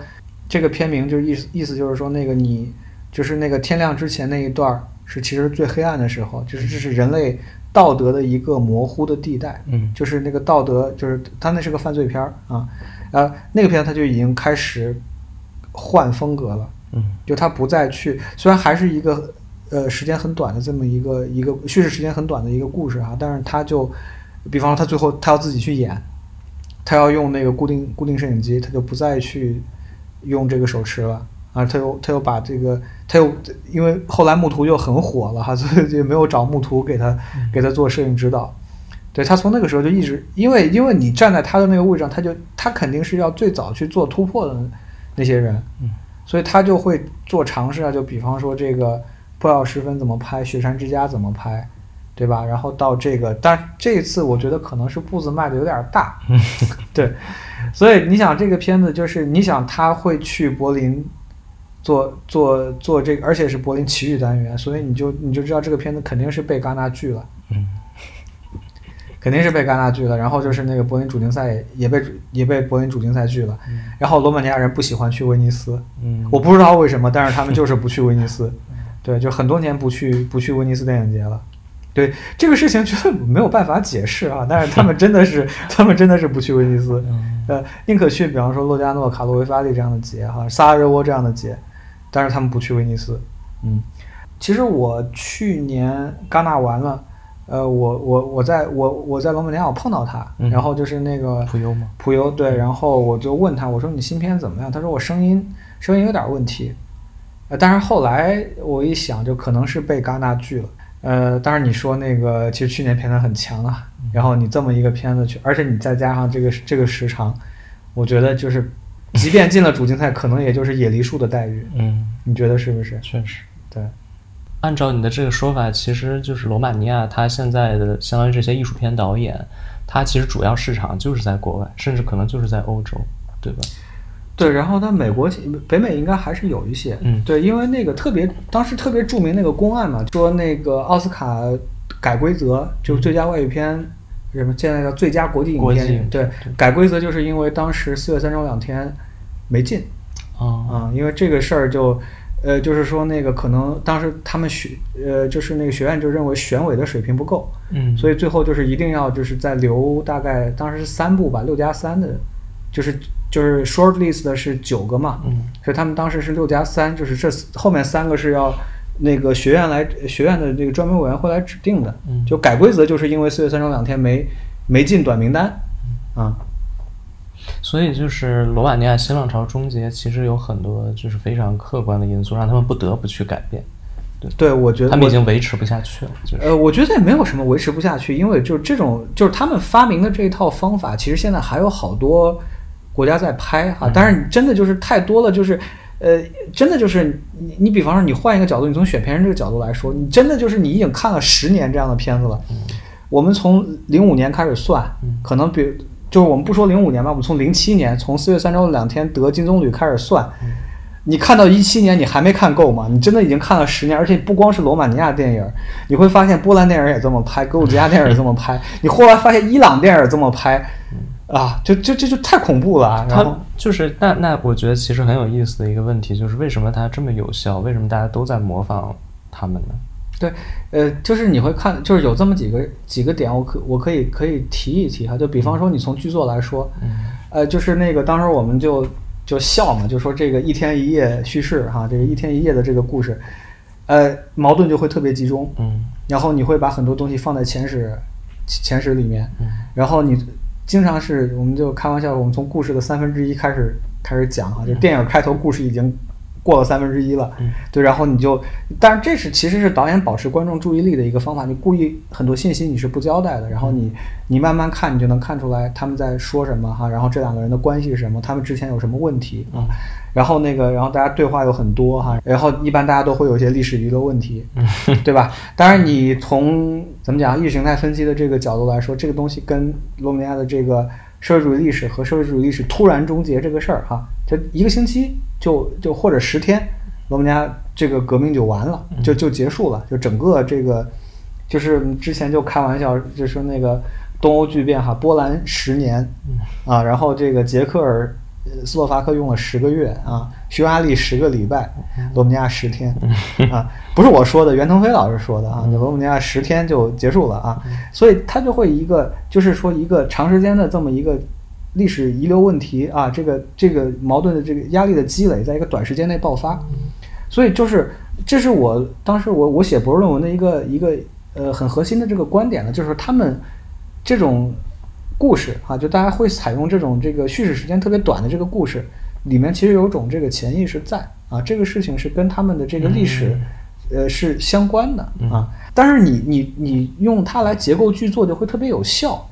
这个片名就是意思意思就是说那个你就是那个天亮之前那一段儿是其实最黑暗的时候，就是这是人类道德的一个模糊的地带。嗯就是那个道德，就是他那是个犯罪片儿啊，呃，那个片子他就已经开始换风格了，嗯就他不再去，虽然还是一个呃时间很短的这么一个一个叙事时间很短的一个故事啊，但是他就，比方说他最后他要自己去演，他要用那个固定固定摄影机，他就不再去用这个手持了。啊，他又他又把这个，他又因为后来木图又很火了哈，*laughs* 所以就没有找木图给他给他做摄影指导。对他从那个时候就一直，因为因为你站在他的那个位置上，他就他肯定是要最早去做突破的那些人，嗯所以他就会做尝试啊，就比方说这个破晓时分怎么拍，雪山之家怎么拍，对吧？然后到这个，但这一次我觉得可能是步子迈的有点大，*laughs* 对，所以你想这个片子就是你想他会去柏林做做做这个，而且是柏林奇遇单元，所以你就你就知道这个片子肯定是被戛纳拒了。嗯肯定是被戛纳拒了，然后就是那个柏林主竞赛也也被也被柏林主竞赛拒了，然后罗马尼亚人不喜欢去威尼斯，嗯我不知道为什么，但是他们就是不去威尼斯，对，就很多年不去不去威尼斯电影节了。对这个事情，觉得没有办法解释啊，但是他们真的是，*laughs* 他们真的是不去威尼斯，呃，宁可去比方说洛迦诺、卡洛维发利这样的节哈，萨拉热窝这样的节，但是他们不去威尼斯。嗯，其实我去年戛纳完了，呃，我我我在我我在罗马尼亚我碰到他，嗯然后就是那个普优嘛？普优对，然后我就问他，我说你新片怎么样？他说我声音声音有点问题，呃，但是后来我一想，就可能是被戛纳拒了。呃，当然你说那个，其实去年片子很强啊，然后你这么一个片子去，而且你再加上这个这个时长，我觉得就是，即便进了主竞赛，可能也就是野梨树的待遇，嗯，你觉得是不是？确实。对，按照你的这个说法，其实就是罗马尼亚，它现在的相当于这些艺术片导演，它其实主要市场就是在国外，甚至可能就是在欧洲，对吧？对，然后它美国、北美应该还是有一些，嗯对，因为那个特别当时特别著名那个公案嘛，说那个奥斯卡改规则，就是最佳外语片，什么现在叫最佳国际影片，对，改规则就是因为当时四月三周两天没进啊，啊，因为这个事儿就。呃，就是说那个可能当时他们学呃，就是那个学院就认为选委的水平不够，嗯，所以最后就是一定要就是在留大概当时是三部吧，六加三的，就是就是 short list 的是九个嘛，嗯。所以他们当时是六加三，就是这后面三个是要那个学院来学院的那个专门委员会来指定的，嗯。就改规则就是因为四月三周两天没没进短名单，啊，所以就是罗马尼亚新浪潮终结，其实有很多就是非常客观的因素，让他们不得不去改变，对，对我觉得他们已经维持不下去了，就是。呃，我觉得也没有什么维持不下去，因为就是这种，就是他们发明的这一套方法，其实现在还有好多国家在拍哈。但是你真的就是太多了，就是呃，真的就是你你比方说你换一个角度，你从选片人这个角度来说，你真的就是你已经看了十年这样的片子了。我们从零五年开始算，可能比就是我们不说零五年吧，我们从零七年从四月三周两天得金棕榈开始算。你看到一七年，你还没看够吗？你真的已经看了十年，而且不光是罗马尼亚电影，你会发现波兰电影也这么拍，格鲁吉亚电影也这么拍，你后来发现伊朗电影也这么拍，啊，就就这就太恐怖了。然后就是那那我觉得其实很有意思的一个问题就是为什么它这么有效？为什么大家都在模仿他们呢？对，呃，就是你会看，就是有这么几个几个点，我可我可以可以提一提哈。就比方说，你从剧作来说，呃，就是那个当时我们就就笑嘛，就说这个一天一夜叙事哈，这个一天一夜的这个故事，呃，矛盾就会特别集中，嗯然后你会把很多东西放在前史前史里面，嗯然后你经常是我们就开玩笑，我们从故事的三分之一开始开始讲哈，就电影开头故事已经过了三分之一了，嗯。对，然后你就，但是这是其实是导演保持观众注意力的一个方法，你故意很多信息你是不交代的，然后你你慢慢看，你就能看出来他们在说什么哈，然后这两个人的关系是什么，他们之前有什么问题啊，然后那个然后大家对话有很多哈，然后一般大家都会有一些历史遗留问题，*laughs* 对吧？当然你从怎么讲意识形态分析的这个角度来说，这个东西跟罗马尼亚的这个社会主义历史和社会主义历史突然终结这个事儿哈，就一个星期就就或者十天，罗马尼亚这个革命就完了，就就结束了，就整个这个就是之前就开玩笑，就说那个东欧巨变哈，波兰十年啊，然后这个捷克尔。呃斯洛伐克用了十个月啊，匈牙利十个礼拜，罗马尼亚十天啊，不是我说的，袁腾飞老师说的啊，罗马尼亚十天就结束了啊，所以他就会一个，就是说一个长时间的这么一个历史遗留问题啊，这个这个矛盾的这个压力的积累，在一个短时间内爆发，所以就是这是我当时我我写博士论文的一个一个呃很核心的这个观点呢，就是他们这种故事啊，就大家会采用这种这个叙事时间特别短的这个故事，里面其实有种这个潜意识在啊，这个事情是跟他们的这个历史。呃，是相关的啊，但是你你你用它来结构剧作就会特别有效，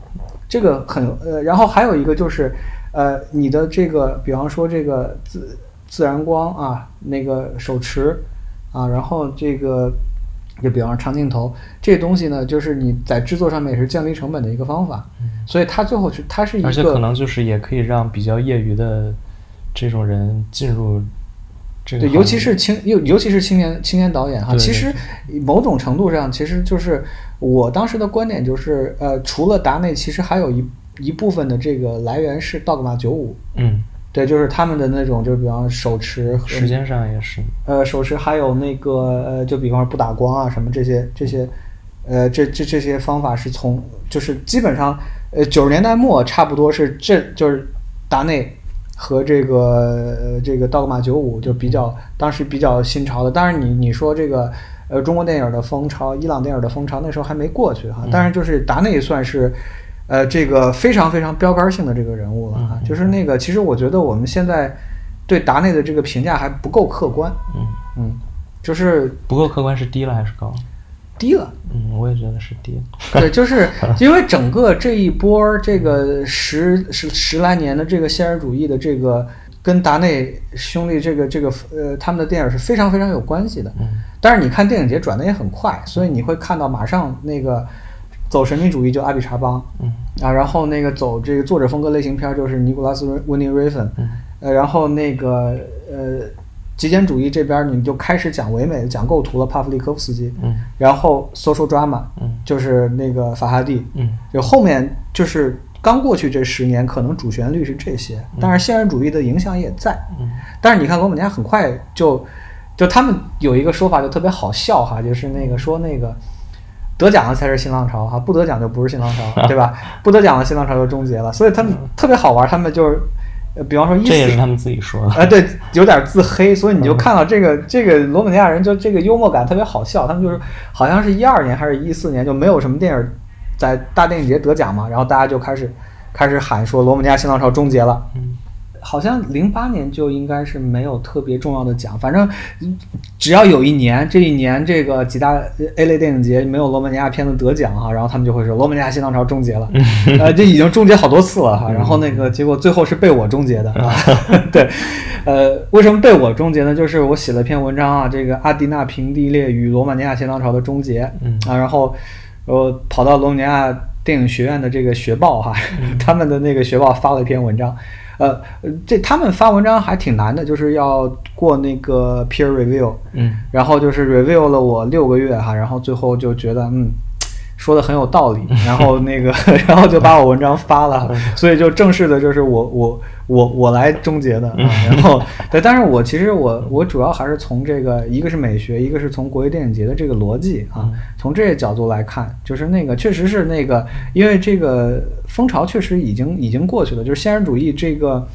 这个很呃，然后还有一个就是呃，你的这个，比方说这个自自然光啊，那个手持啊，然后这个就比方说长镜头这东西呢，就是你在制作上面也是降低成本的一个方法，所以它最后是它是一个，而且可能就是也可以让比较业余的这种人进入这个对，尤其是青尤尤其是青年青年导演哈，其实某种程度上，其实就是我当时的观点就是，呃，除了达内，其实还有一一部分的这个来源是道格玛九五，嗯，对，就是他们的那种，就比方手持和时间上也是，呃手持，还有那个呃，就比方说不打光啊什么这些这些，呃，这这这些方法是从就是基本上呃九十年代末差不多是这就是达内和这个呃这个道格玛九五就比较当时比较新潮的，当然你你说这个呃中国电影的风潮、伊朗电影的风潮那时候还没过去哈，但是就是达内算是。呃，这个非常非常标杆性的这个人物了哈，就是那个，其实我觉得我们现在对达内的这个评价还不够客观，嗯，嗯，就是不够客观是低了还是高？低了。嗯，我也觉得是低了。对，就是因为整个这一波儿这个十十十来年的这个现实主义的这个跟达内兄弟这个这个呃他们的电影是非常非常有关系的。嗯，但是你看电影节转的也很快，所以你会看到马上那个走神秘主义就阿比查邦，嗯啊，然后那个走这个作者风格类型片儿就是尼古拉斯温尼瑞芬，嗯呃，然后那个呃极简主义这边你就开始讲唯美、讲构图了，帕夫利科夫斯基，嗯。然后 social drama，嗯。就是那个法哈蒂，嗯。就后面就是刚过去这十年，可能主旋律是这些，但是现实主义的影响也在。嗯。但是你看罗马尼亚很快就就他们有一个说法就特别好笑哈，就是那个说那个得奖了才是新浪潮哈，不得奖就不是新浪潮，对吧？*laughs* 不得奖了新浪潮就终结了，所以他们特别好玩，他们就是。呃，比方说这也是他们自己说的。啊，对，有点自黑，所以你就看到这个这个罗马尼亚人就这个幽默感特别好笑，他们就是好像是一二年还是一四年就没有什么电影在大电影节得奖嘛，然后大家就开始开始喊说罗马尼亚新浪潮终结了，嗯好像零八年就应该是没有特别重要的奖，反正嗯只要有一年，这一年这个几大 A 类电影节没有罗马尼亚片子得奖哈，然后他们就会说罗马尼亚新浪潮终结了，*laughs* 呃，这已经终结好多次了哈，然后那个结果最后是被我终结的啊，*laughs* 对，呃，为什么被我终结呢？就是我写了篇文章啊，这个阿迪纳平地列与罗马尼亚新浪潮的终结，嗯。啊，然后我跑到罗马尼亚电影学院的这个学报哈，*laughs* 他们的那个学报发了一篇文章，呃，这他们发文章还挺难的，就是要过那个 peer review，嗯然后就是 review 了我六个月哈，然后最后就觉得嗯。说的很有道理，然后 *laughs* 那个，然后就把我文章发了，所以就正式的就是我我我我来终结的啊。然后 *laughs* 对，但是我其实我我主要还是从这个一个是美学，一个是从国际电影节的这个逻辑啊，从这些角度来看，就是那个确实是那个，因为这个风潮确实已经已经过去了，就是现实主义这个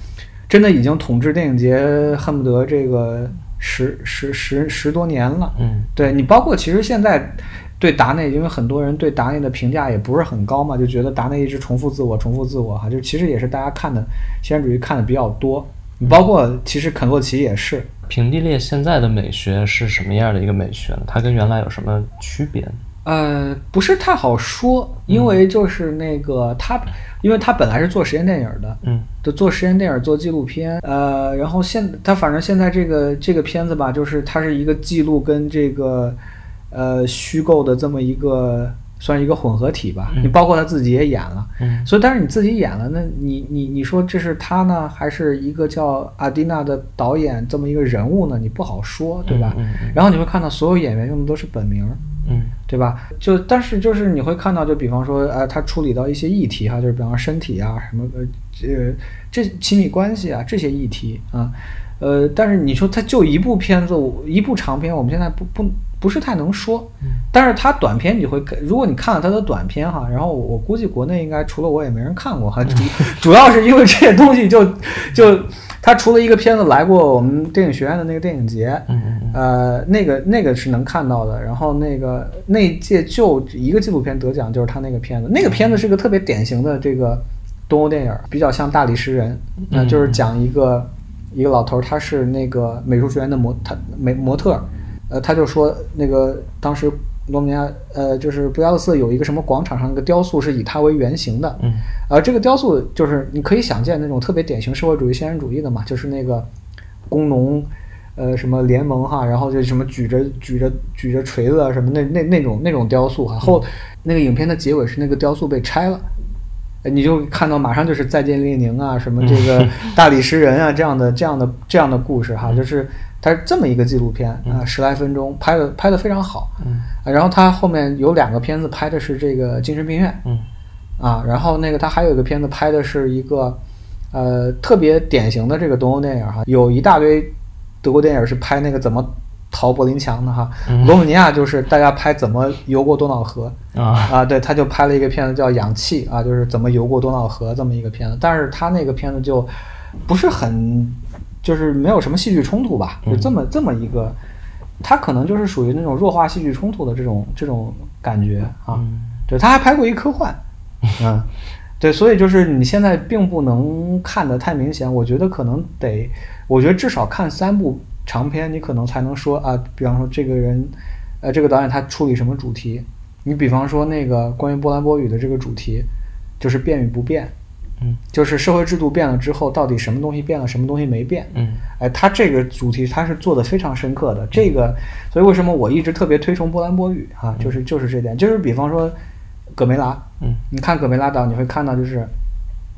真的已经统治电影节，恨不得这个十十十十多年了。嗯对你，包括其实现在对达内，因为很多人对达内的评价也不是很高嘛，就觉得达内一直重复自我，重复自我哈，就其实也是大家看的现实主义看的比较多。包括其实肯洛奇也是，平地列现在的美学是什么样的一个美学呢？它跟原来有什么区别？呃，不是太好说，因为就是那个他，因为他本来是做实验电影的，嗯就做实验电影、做纪录片，呃，然后现他反正现在这个这个片子吧，就是它是一个记录跟这个呃虚构的这么一个算是一个混合体吧。你包括他自己也演了，嗯所以但是你自己演了，那你你你说这是他呢，还是一个叫阿迪娜的导演这么一个人物呢？你不好说，对吧？嗯嗯嗯然后你会看到所有演员用的都是本名。嗯对吧？就但是就是你会看到，就比方说，呃，他处理到一些议题哈，就是比方说身体啊，什么呃，这这亲密关系啊这些议题啊，呃，但是你说他就一部片子，一部长片，我们现在不不不是太能说，但是他短片你会看，如果你看了他的短片哈，然后我估计国内应该除了我也没人看过哈，*laughs* 主主要是因为这些东西就 *laughs* 就他除了一个片子来过我们电影学院的那个电影节，呃，那个那个是能看到的。然后那个那一届就一个纪录片得奖，就是他那个片子。那个片子是个特别典型的这个东欧电影，比较像《大理石人》，那、就是讲一个一个老头儿，他是那个美术学院的模他美模特儿，呃，他就说那个当时罗马尼亚呃就是布加勒斯有一个什么广场上那个雕塑是以他为原型的，嗯。而，这个雕塑就是你可以想见那种特别典型社会主义现实主义的嘛，就是那个工农呃什么联盟哈，然后就什么举着举着举着锤子啊什么那那那种那种雕塑哈，后那个影片的结尾是那个雕塑被拆了。呃你就看到马上就是再见列宁啊，什么这个 *laughs* 大理石人啊这样的这样的这样的故事哈，就是它是这么一个纪录片啊，十来分钟拍的拍的非常好，嗯。啊然后他后面有两个片子拍的是这个精神病院，嗯啊，然后那个他还有一个片子拍的是一个，呃，特别典型的这个东欧电影哈，有一大堆德国电影是拍那个怎么逃柏林墙的哈，罗姆尼亚就是大家拍怎么游过多瑙河啊。啊，对，他就拍了一个片子叫《氧气》啊，就是怎么游过多瑙河这么一个片子，但是他那个片子就不是很，就是没有什么戏剧冲突吧，就这么这么一个，他可能就是属于那种弱化戏剧冲突的这种这种感觉啊。嗯。对，他还拍过一科幻，嗯，*laughs* 对，所以就是你现在并不能看得太明显，我觉得可能得，我觉得至少看三部长片，你可能才能说啊，比方说这个人，呃，这个导演他处理什么主题，你比方说那个关于波兰波语的这个主题，就是变与不变，嗯。就是社会制度变了之后，到底什么东西变了，什么东西没变，嗯。哎，他这个主题他是做的非常深刻的，这个，所以为什么我一直特别推崇波兰波语啊，就是就是这点，就是比方说葛梅拉，嗯。你看葛梅拉岛，你会看到就是，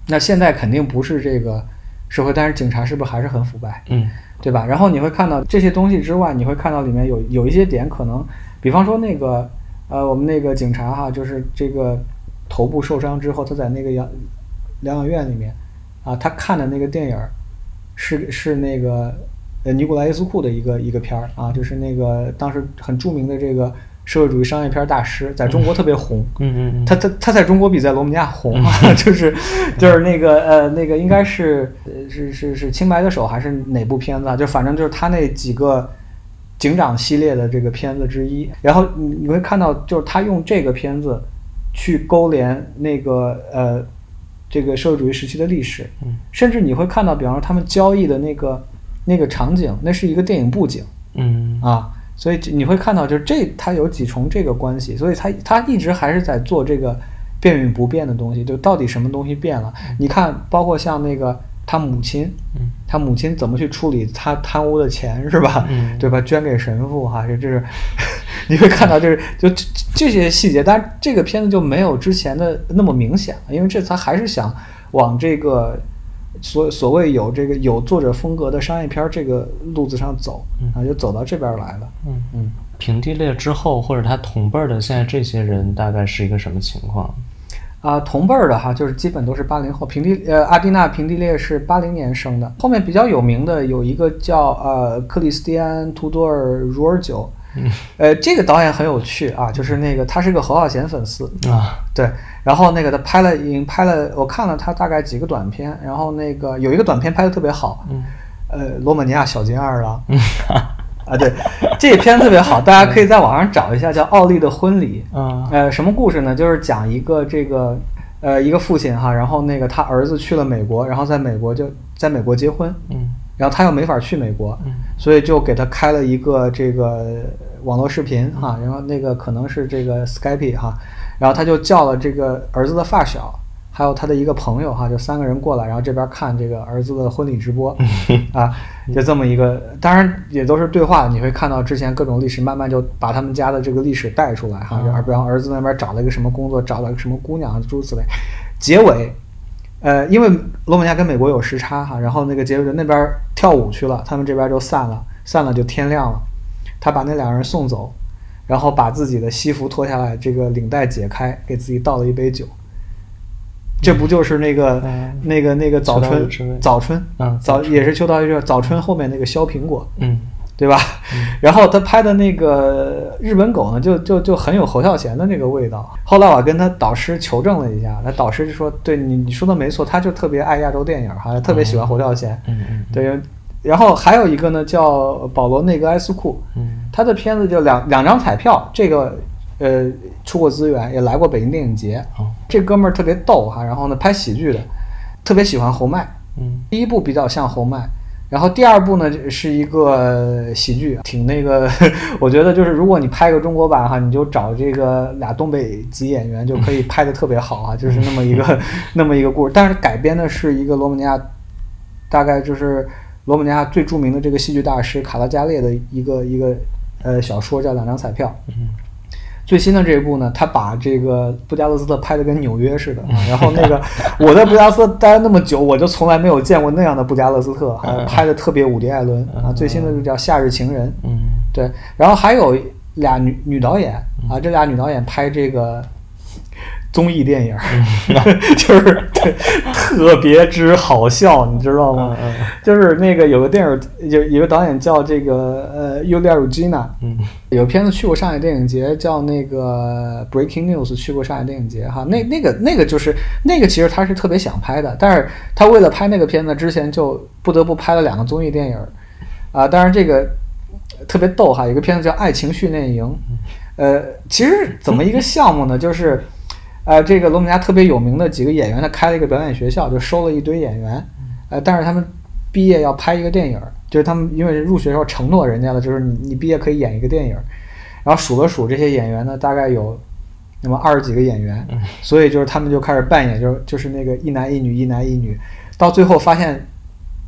那现在肯定不是这个社会，但是警察是不是还是很腐败，嗯对吧？然后你会看到这些东西之外，你会看到里面有有一些点可能，比方说那个呃，我们那个警察哈，就是这个头部受伤之后，他在那个养疗养院里面啊，他看的那个电影儿是是那个呃尼古拉耶斯库的一个一个片儿啊，就是那个当时很著名的这个社会主义商业片大师，在中国特别红。嗯嗯他他他在中国比在罗马尼亚红啊，*laughs* 就是就是那个呃那个应该是呃是是是清白的手还是哪部片子啊？就反正就是他那几个警长系列的这个片子之一。然后你你会看到，就是他用这个片子去勾连那个呃这个社会主义时期的历史，嗯。甚至你会看到，比方说他们交易的那个那个场景，那是一个电影布景。嗯。啊，所以你会看到，就是这它有几重这个关系，所以它它一直还是在做这个变与不变的东西，就到底什么东西变了？你看，包括像那个他母亲，嗯他母亲怎么去处理他贪污的钱是吧？嗯 *laughs* 对吧？捐给神父哈，这这是 *laughs* 你会看到，就是就这这些细节，但是这个片子就没有之前的那么明显了，因为这他还是想往这个所所谓有这个有作者风格的商业片儿这个路子上走，啊，就走到这边来了。嗯嗯，平地裂之后，或者他同辈儿的现在这些人大概是一个什么情况？啊，同辈儿的哈，就是基本都是八零后。平地呃，阿蒂娜平地列是八零年生的。后面比较有名的有一个叫呃克里斯蒂安·图多尔·茹尔久，呃，这个导演很有趣啊，就是那个他是个侯孝贤粉丝，啊，对，然后那个他拍了已经拍了，我看了他大概几个短片，然后那个有一个短片拍的特别好，嗯呃，罗马尼亚小金二郎，*laughs* *laughs* 啊，对，这个片特别好，大家可以在网上找一下，叫《奥利的婚礼》。嗯呃，什么故事呢？就是讲一个这个呃一个父亲哈，然后那个他儿子去了美国，然后在美国就在美国结婚，嗯然后他又没法去美国，嗯所以就给他开了一个这个网络视频哈，然后那个可能是这个 Skype 哈，然后他就叫了这个儿子的发小，还有他的一个朋友哈，就三个人过来，然后这边看这个儿子的婚礼直播啊，就这么一个，当然也都是对话，你会看到之前各种历史，慢慢就把他们家的这个历史带出来哈，然后比方儿子那边找了一个什么工作，找了个什么姑娘，诸如此类，结尾。呃，因为罗马尼亚跟美国有时差哈，然后那个结尾就那边跳舞去了，他们这边就散了，散了就天亮了。他把那两个人送走，然后把自己的西服脱下来，这个领带解开，给自己倒了一杯酒。这不就是那个、嗯那个那个早春早春嗯早也是秋刀鱼早春后面那个削苹果，嗯对吧？*laughs* 然后他拍的那个日本狗呢，就就就很有侯孝贤的那个味道。后来我跟他导师求证了一下，他导师就说：“对你你说的没错，他就特别爱亚洲电影，哈，特别喜欢侯孝贤。嗯嗯对，然后还有一个呢，叫保罗内格埃斯库，嗯他的片子就两两张彩票，这个呃出过资源，也来过北京电影节。好这哥们儿特别逗哈，然后呢拍喜剧的，特别喜欢侯麦。嗯第一部比较像侯麦，然后第二部呢是一个喜剧，挺那个，*laughs* 我觉得就是如果你拍个中国版哈，你就找这个俩东北籍演员就可以拍的特别好啊，就是那么一个 *laughs* 那么一个故事，但是改编的是一个罗马尼亚，大概就是罗马尼亚最著名的这个戏剧大师卡拉加列的一个一个呃小说叫《两张彩票》。嗯最新的这一部呢，他把这个布加勒斯特拍的跟纽约似的啊。然后那个我在布加勒斯特待了那么久，我就从来没有见过那样的布加勒斯特啊，拍的特别伍迪·艾伦啊。最新的就叫《夏日情人》，嗯对。然后还有俩女女导演啊，这俩女导演拍这个综艺电影，*laughs* 就是对特别之好笑，你知道吗？嗯就是那个有个电影，有有个导演叫这个呃尤利亚·鲁吉娜，嗯有片子去过上海电影节，叫那个 Breaking News，去过上海电影节哈。那那个那个就是那个，其实他是特别想拍的，但是他为了拍那个片子，之前就不得不拍了两个综艺电影儿啊。当然这个特别逗哈，有个片子叫《爱情训练营》，呃，其实怎么一个项目呢？就是呃，这个罗马尼亚特别有名的几个演员，他开了一个表演学校，就收了一堆演员，呃，但是他们毕业要拍一个电影，就是他们因为入学时候承诺人家了，就是你你毕业可以演一个电影，然后数了数这些演员呢，大概有那么二十几个演员，所以就是他们就开始扮演，就是就是那个一男一女，一男一女，到最后发现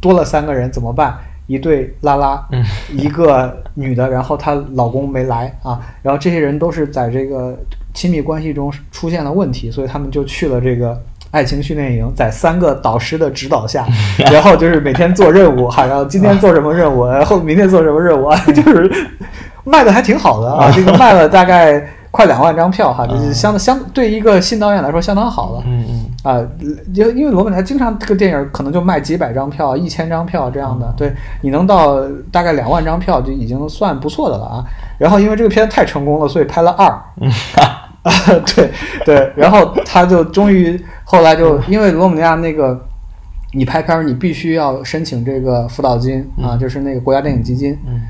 多了三个人怎么办？一对拉拉，嗯 *laughs* 一个女的，然后她老公没来啊，然后这些人都是在这个亲密关系中出现了问题，所以他们就去了这个爱情训练营，在三个导师的指导下，*laughs* 然后就是每天做任务哈，然后今天做什么任务，然后明天做什么任务啊，*laughs* 就是卖的还挺好的啊，这个卖了大概快两万张票哈，这是相相对一个新导演来说相当好了。嗯嗯啊，因因为罗本台经常这个电影可能就卖几百张票、一千张票这样的，对你能到大概两万张票就已经算不错的了啊。然后因为这个片子太成功了，所以拍了二。啊，对对，然后他就终于后来就因为罗姆尼亚那个，你拍片儿你必须要申请这个辅导金啊，就是那个国家电影基金。嗯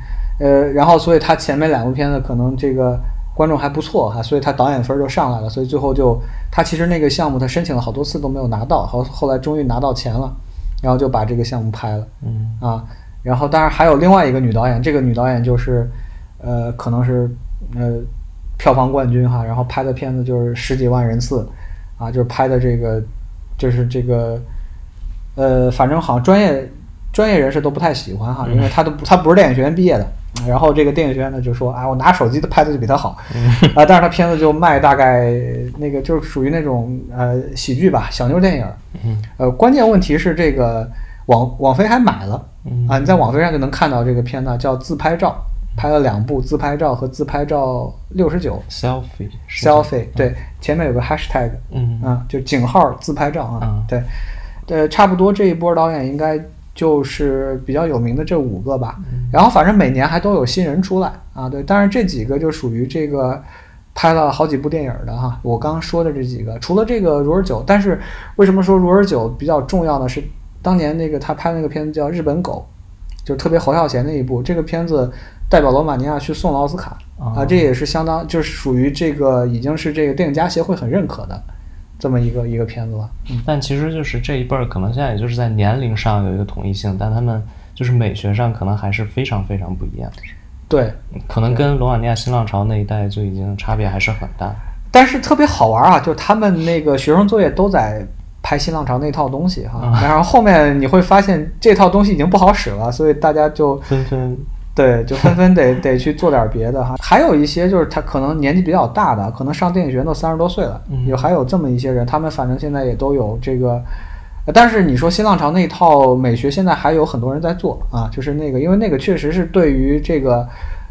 呃，然后所以他前面两部片子可能这个观众还不错哈，所以他导演分儿就上来了，所以最后就他其实那个项目他申请了好多次都没有拿到，后后来终于拿到钱了，然后就把这个项目拍了嗯啊。然后当然还有另外一个女导演，这个女导演就是呃可能是呃票房冠军哈，然后拍的片子就是十几万人次啊，就是拍的这个就是这个呃反正好像专业专业人士都不太喜欢哈，因为他都不他不是电影学院毕业的。然后这个电影学院呢就说啊，我拿手机的拍的就比他好，啊，但是他片子就卖大概那个就是属于那种呃喜剧吧，小妞电影。嗯，呃，关键问题是这个网网飞还买了嗯啊，你在网飞上就能看到这个片呢，叫自拍照，拍了两部自拍照和自拍照六十九。Selfie selfie，对，前面有个 hashtag，嗯。啊，就井号自拍照啊，嗯对，呃，差不多这一波导演应该就是比较有名的这五个吧，然后反正每年还都有新人出来啊，对，但是这几个就属于这个拍了好几部电影的哈，我刚刚说的这几个，除了这个如尔九，但是为什么说如尔九比较重要呢？是当年那个他拍那个片子叫《日本狗》，就特别侯孝贤那一部，这个片子代表罗马尼亚去送了奥斯卡啊，哦这也是相当就是属于这个已经是这个电影家协会很认可的这么一个一个片子吧。嗯。但其实就是这一辈儿，可能现在也就是在年龄上有一个统一性，但他们就是美学上可能还是非常非常不一样，对，可能跟罗马尼亚新浪潮那一代就已经差别还是很大。但是特别好玩啊，就是他们那个学生作业都在拍新浪潮那套东西哈，啊 *laughs* 然后后面你会发现这套东西已经不好使了，所以大家就纷纷对就纷纷得 *laughs* 得去做点别的哈。还有一些就是他可能年纪比较大的，可能上电影学院都三十多岁了，嗯有还有这么一些人，他们反正现在也都有这个。呃但是你说新浪潮那套美学，现在还有很多人在做啊，就是那个，因为那个确实是对于这个，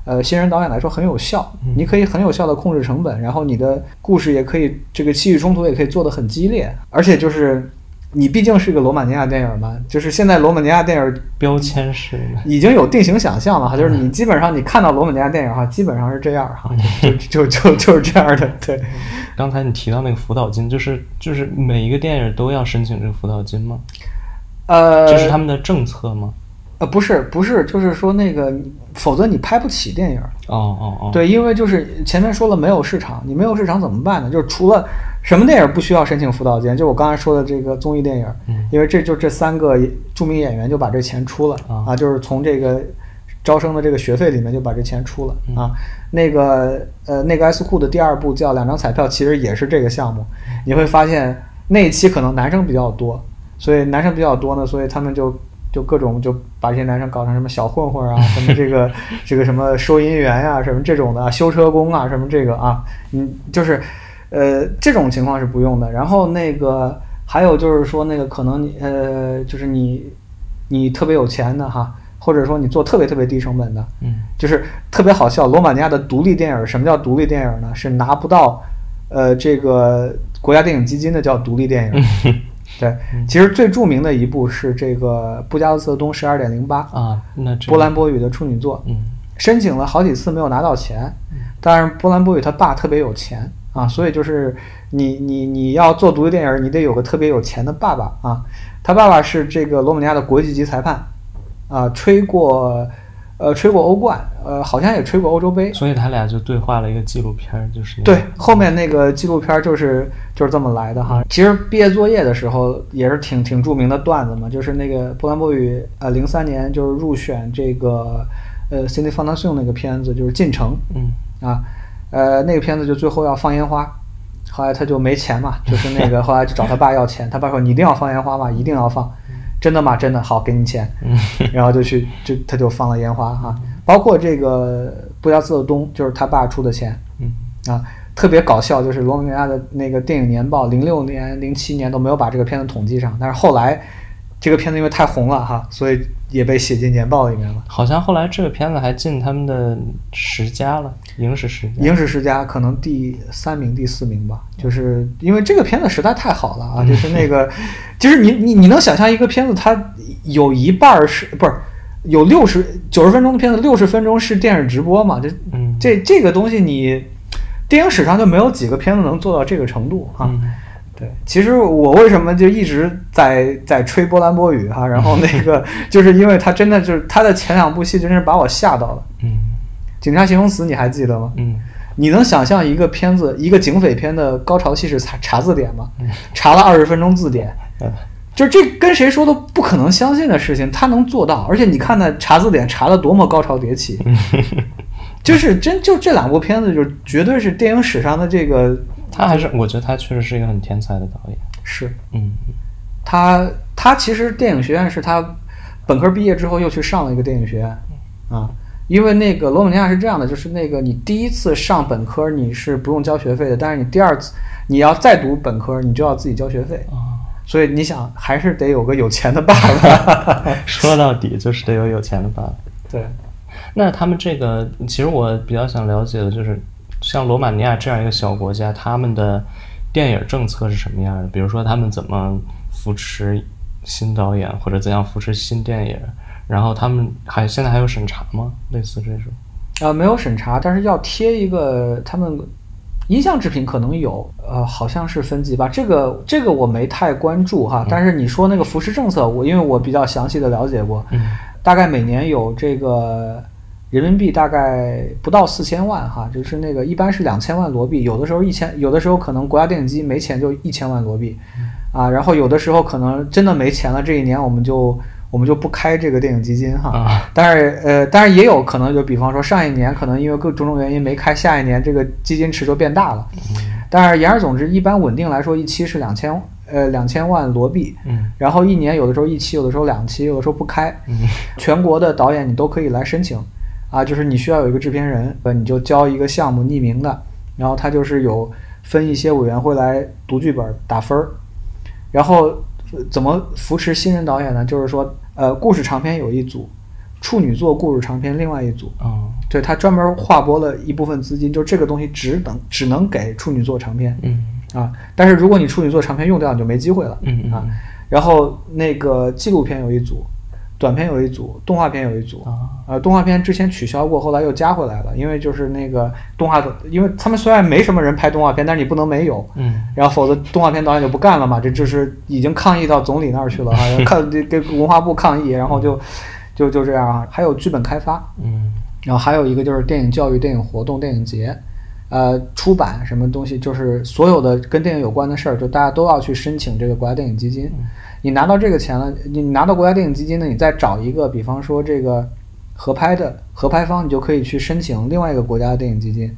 呃，新人导演来说很有效，你可以很有效的控制成本，然后你的故事也可以这个戏剧冲突也可以做得很激烈，而且就是你毕竟是个罗马尼亚电影嘛，就是现在罗马尼亚电影标签是。已经有定型想象了哈，就是你基本上你看到罗马尼亚电影哈，基本上是这样哈，就就就就是这样的，对。刚才你提到那个辅导金，就是就是每一个电影都要申请这个辅导金吗？呃，这是他们的政策吗？呃，不是不是，就是说那个，否则你拍不起电影。哦哦哦，，对，因为就是前面说了没有市场，你没有市场怎么办呢？就是除了什么电影不需要申请辅导金，就我刚才说的这个综艺电影，嗯因为这就这三个著名演员就把这钱出了啊啊，就是从这个招生的这个学费里面就把这钱出了嗯啊。那个呃，那个 S 库的第二部叫两张彩票，其实也是这个项目。你会发现那一期可能男生比较多，所以男生比较多呢，所以他们就就各种就把这些男生搞成什么小混混啊，什么这个 *laughs* 这个什么收银员呀、什么这种的啊修车工啊，什么这个啊，嗯，就是呃这种情况是不用的。然后那个还有就是说那个可能你呃就是你你特别有钱的哈，或者说你做特别特别低成本的，嗯就是特别好笑。罗马尼亚的独立电影，什么叫独立电影呢？是拿不到呃这个国家电影基金的叫独立电影。*laughs* 对，其实最著名的一部是这个布加勒斯特东十二点零八，啊，那这波兰波语的处女作，嗯申请了好几次没有拿到钱，但是波兰波语他爸特别有钱啊，所以就是你你你要做独立电影，你得有个特别有钱的爸爸啊。他爸爸是这个罗马尼亚的国际级裁判啊，吹过呃吹过欧冠，呃好像也吹过欧洲杯。所以他俩就对话了一个纪录片儿，就是对，后面那个纪录片就是就是这么来的哈。其实毕业作业的时候也是挺挺著名的段子嘛，就是那个波兰波语呃零三年就是入选这个呃 Cindy f o n d a t i o n 那个片子就是进城，嗯啊，呃，那个片子就最后要放烟花，后来他就没钱嘛，就是那个后来就找他爸要钱，他爸说你一定要放烟花吗？一定要放，真的吗？真的，好，给你钱，嗯然后就去就他就放了烟花哈，包括这个布加斯特东就是他爸出的钱嗯啊，特别搞笑，就是罗马尼亚的那个电影年报，零六年、零七年都没有把这个片子统计上，但是后来这个片子因为太红了哈，所以也被写进年报里面了。好像后来这个片子还进他们的十佳了，影史十佳。影史十佳可能第三名、第四名吧，就是因为这个片子实在太好了啊！就是那个，*laughs* 就是你你你能想象一个片子，它有一半儿是不是有六十九十分钟的片子，六十分钟是电视直播嘛？这嗯这这个东西你电影史上就没有几个片子能做到这个程度啊！嗯对，其实我为什么就一直在在吹波兰波语哈、然后那个 *laughs* 就是因为他真的就是他的前两部戏真是把我吓到了，嗯《警察形容词》你还记得吗？嗯。你能想象一个片子，一个警匪片的高潮戏是查查字典吗？嗯。查了二十分钟字典，嗯。就这跟谁说都不可能相信的事情，他能做到。而且你看他查字典查的多么高潮迭起，就是真就这两部片子，就绝对是电影史上的这个他还是我觉得他确实是一个很天才的导演。是嗯他他其实电影学院是他本科毕业之后又去上了一个电影学院啊，因为那个罗马尼亚是这样的，就是那个你第一次上本科你是不用交学费的，但是你第二次你要再读本科，你就要自己交学费。啊，所以你想，还是得有个有钱的爸爸。*laughs* 说到底就是得有有钱的爸爸。对，那他们这个，其实我比较想了解的就是，像罗马尼亚这样一个小国家，他们的电影政策是什么样的？比如说，他们怎么扶持新导演，或者怎样扶持新电影？然后他们还现在还有审查吗？类似这种？呃，没有审查，但是要贴一个他们音像制品可能有，呃，好像是分级吧。这个这个我没太关注哈。但是你说那个扶持政策，我因为我比较详细的了解过，嗯大概每年有这个人民币大概不到四千万哈，就是那个一般是两千万罗币，有的时候一千，有的时候可能国家电影机没钱就一千万罗币，啊，然后有的时候可能真的没钱了，这一年我们就我们就不开这个电影基金哈。啊，但是呃，但是也有可能，就比方说上一年可能因为各种种原因没开，下一年这个基金池就变大了。但是言而总之，一般稳定来说，一期是两千呃两千万罗币，嗯然后一年有的时候一期，有的时候两期，有的时候不开。嗯全国的导演你都可以来申请，啊，就是你需要有一个制片人，呃，你就交一个项目匿名的，然后他就是有分一些委员会来读剧本打分儿，然后呃怎么扶持新人导演呢？就是说，呃，故事长篇有一组，处女座故事长篇另外一组，哦对他专门划拨了一部分资金，就这个东西只能只能给处女座长篇嗯啊，但是如果你处女座长篇用掉，你就没机会了。嗯嗯啊，然后那个纪录片有一组，短片有一组，动画片有一组。啊呃，动画片之前取消过，后来又加回来了，因为就是那个动画的，因为他们虽然没什么人拍动画片，但是你不能没有，嗯然后否则动画片导演就不干了嘛，这就是已经抗议到总理那儿去了哈，抗给 *laughs* 文化部抗议，然后就就就这样啊。还有剧本开发，嗯然后还有一个就是电影教育、电影活动、电影节，呃，出版什么东西，就是所有的跟电影有关的事儿，就大家都要去申请这个国家电影基金。你拿到这个钱了，你拿到国家电影基金呢，你再找一个，比方说这个合拍的合拍方，你就可以去申请另外一个国家的电影基金，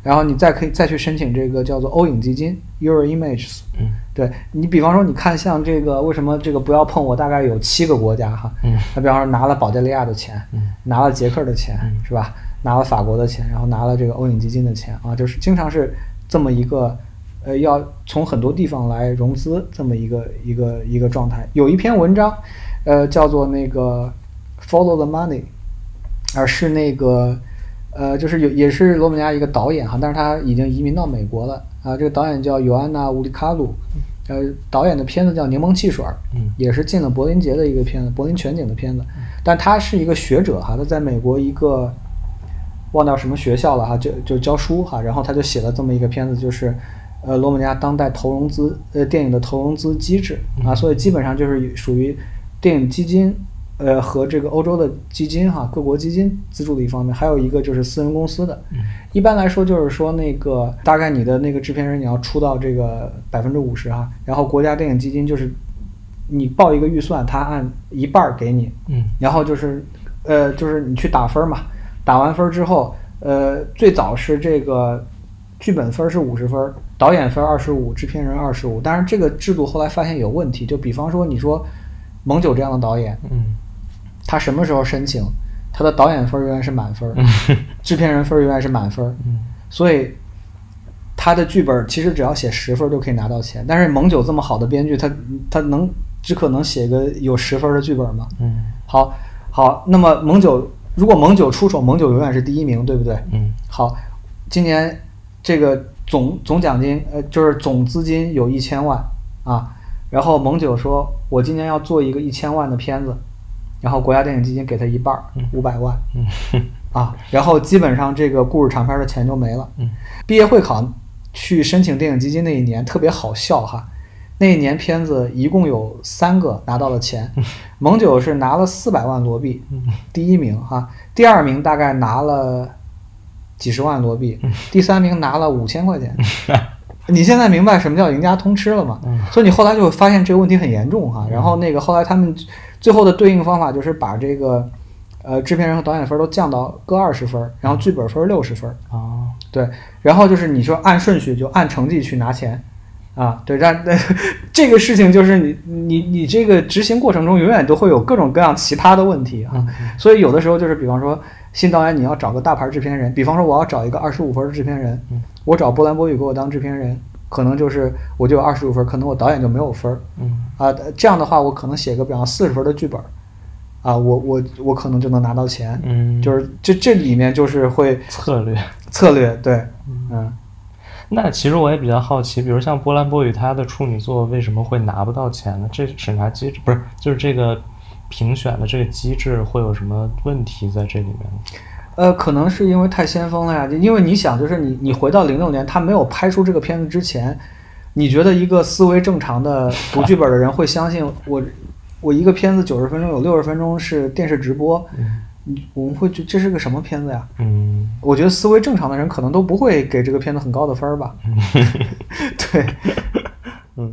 然后你再可以再去申请这个叫做欧影基金 （Euro Images）。嗯对你，比方说，你看像这个，为什么这个不要碰我？大概有七个国家哈，嗯他比方说拿了保加利亚的钱，嗯拿了捷克的钱，嗯是吧？拿了法国的钱，然后拿了这个欧影基金的钱啊，就是经常是这么一个，呃，要从很多地方来融资这么一个一个一个状态。有一篇文章，呃，叫做那个 Follow the Money，而是那个呃，就是有也是罗马尼亚一个导演哈，但是他已经移民到美国了啊。这个导演叫尤安娜·乌里卡鲁，呃，导演的片子叫《柠檬汽水》，嗯也是进了柏林节的一个片子，柏林全景的片子。但他是一个学者哈，他在美国一个忘掉什么学校了哈，就就教书哈，然后他就写了这么一个片子，就是呃罗马尼亚当代投融资呃电影的投融资机制啊，所以基本上就是属于电影基金呃和这个欧洲的基金哈，各国基金资助的一方面，还有一个就是私人公司的。一般来说就是说那个大概你的那个制片人你要出到这个百分之五十哈，然后国家电影基金就是你报一个预算，他按一半儿给你，嗯。然后就是，呃，就是你去打分儿嘛，打完分儿之后，呃，最早是这个剧本分儿是五十分儿，导演分二十五，制片人二十五。但是，这个制度后来发现有问题，就比方说你说蒙九这样的导演，嗯他什么时候申请，他的导演分永远是满分儿，*laughs* 制片人分永远是满分，嗯所以他的剧本其实只要写十分儿就可以拿到钱。但是蒙九这么好的编剧，他他能只可能写个有十分的剧本吗？嗯好，好，那么蒙九如果蒙九出手，蒙九永远是第一名，对不对？嗯好，今年这个总总奖金，呃，就是总资金有一千万啊。然后蒙九说，我今年要做一个一千万的片子，然后国家电影基金给他一半儿，五百万嗯 *laughs* 啊。然后基本上这个故事长片的钱就没了。嗯毕业会考去申请电影基金那一年特别好笑哈，那一年片子一共有三个拿到了钱，*laughs* 蒙九是拿了四百万罗币，第一名哈，第二名大概拿了几十万罗币，第三名拿了五千块钱。*laughs* 你现在明白什么叫赢家通吃了吗？所以你后来就会发现这个问题很严重哈。然后那个后来他们最后的对应方法就是把这个呃制片人和导演分都降到各二十分，然后剧本分六十分。哦对，然后就是你说按顺序就按成绩去拿钱，啊，对，但 *laughs* 这个事情就是你你你这个执行过程中永远都会有各种各样奇葩的问题啊，所以有的时候就是比方说新导演你要找个大牌制片人，比方说我要找一个二十五分的制片人，嗯我找波兰波宇给我当制片人，可能就是我就有二十五分，可能我导演就没有分儿嗯啊。这样的话，我可能写个比方四十分的剧本，啊，我我我可能就能拿到钱。嗯，就是这这里面就是会策略。策略，对，嗯。那其实我也比较好奇，比如像波兰波宇，他的处女作为什么会拿不到钱呢？这审查机制不是，就是这个评选的这个机制会有什么问题在这里面呢？呃，可能是因为太先锋了呀，因为你想，就是你你回到零六年，他没有拍出这个片子之前，你觉得一个思维正常的读剧本的人会相信我，*laughs* 我一个片子九十分钟有六十分钟是电视直播，嗯我们会觉得这是个什么片子呀？嗯我觉得思维正常的人可能都不会给这个片子很高的分儿吧。*laughs* 对，*laughs* 嗯。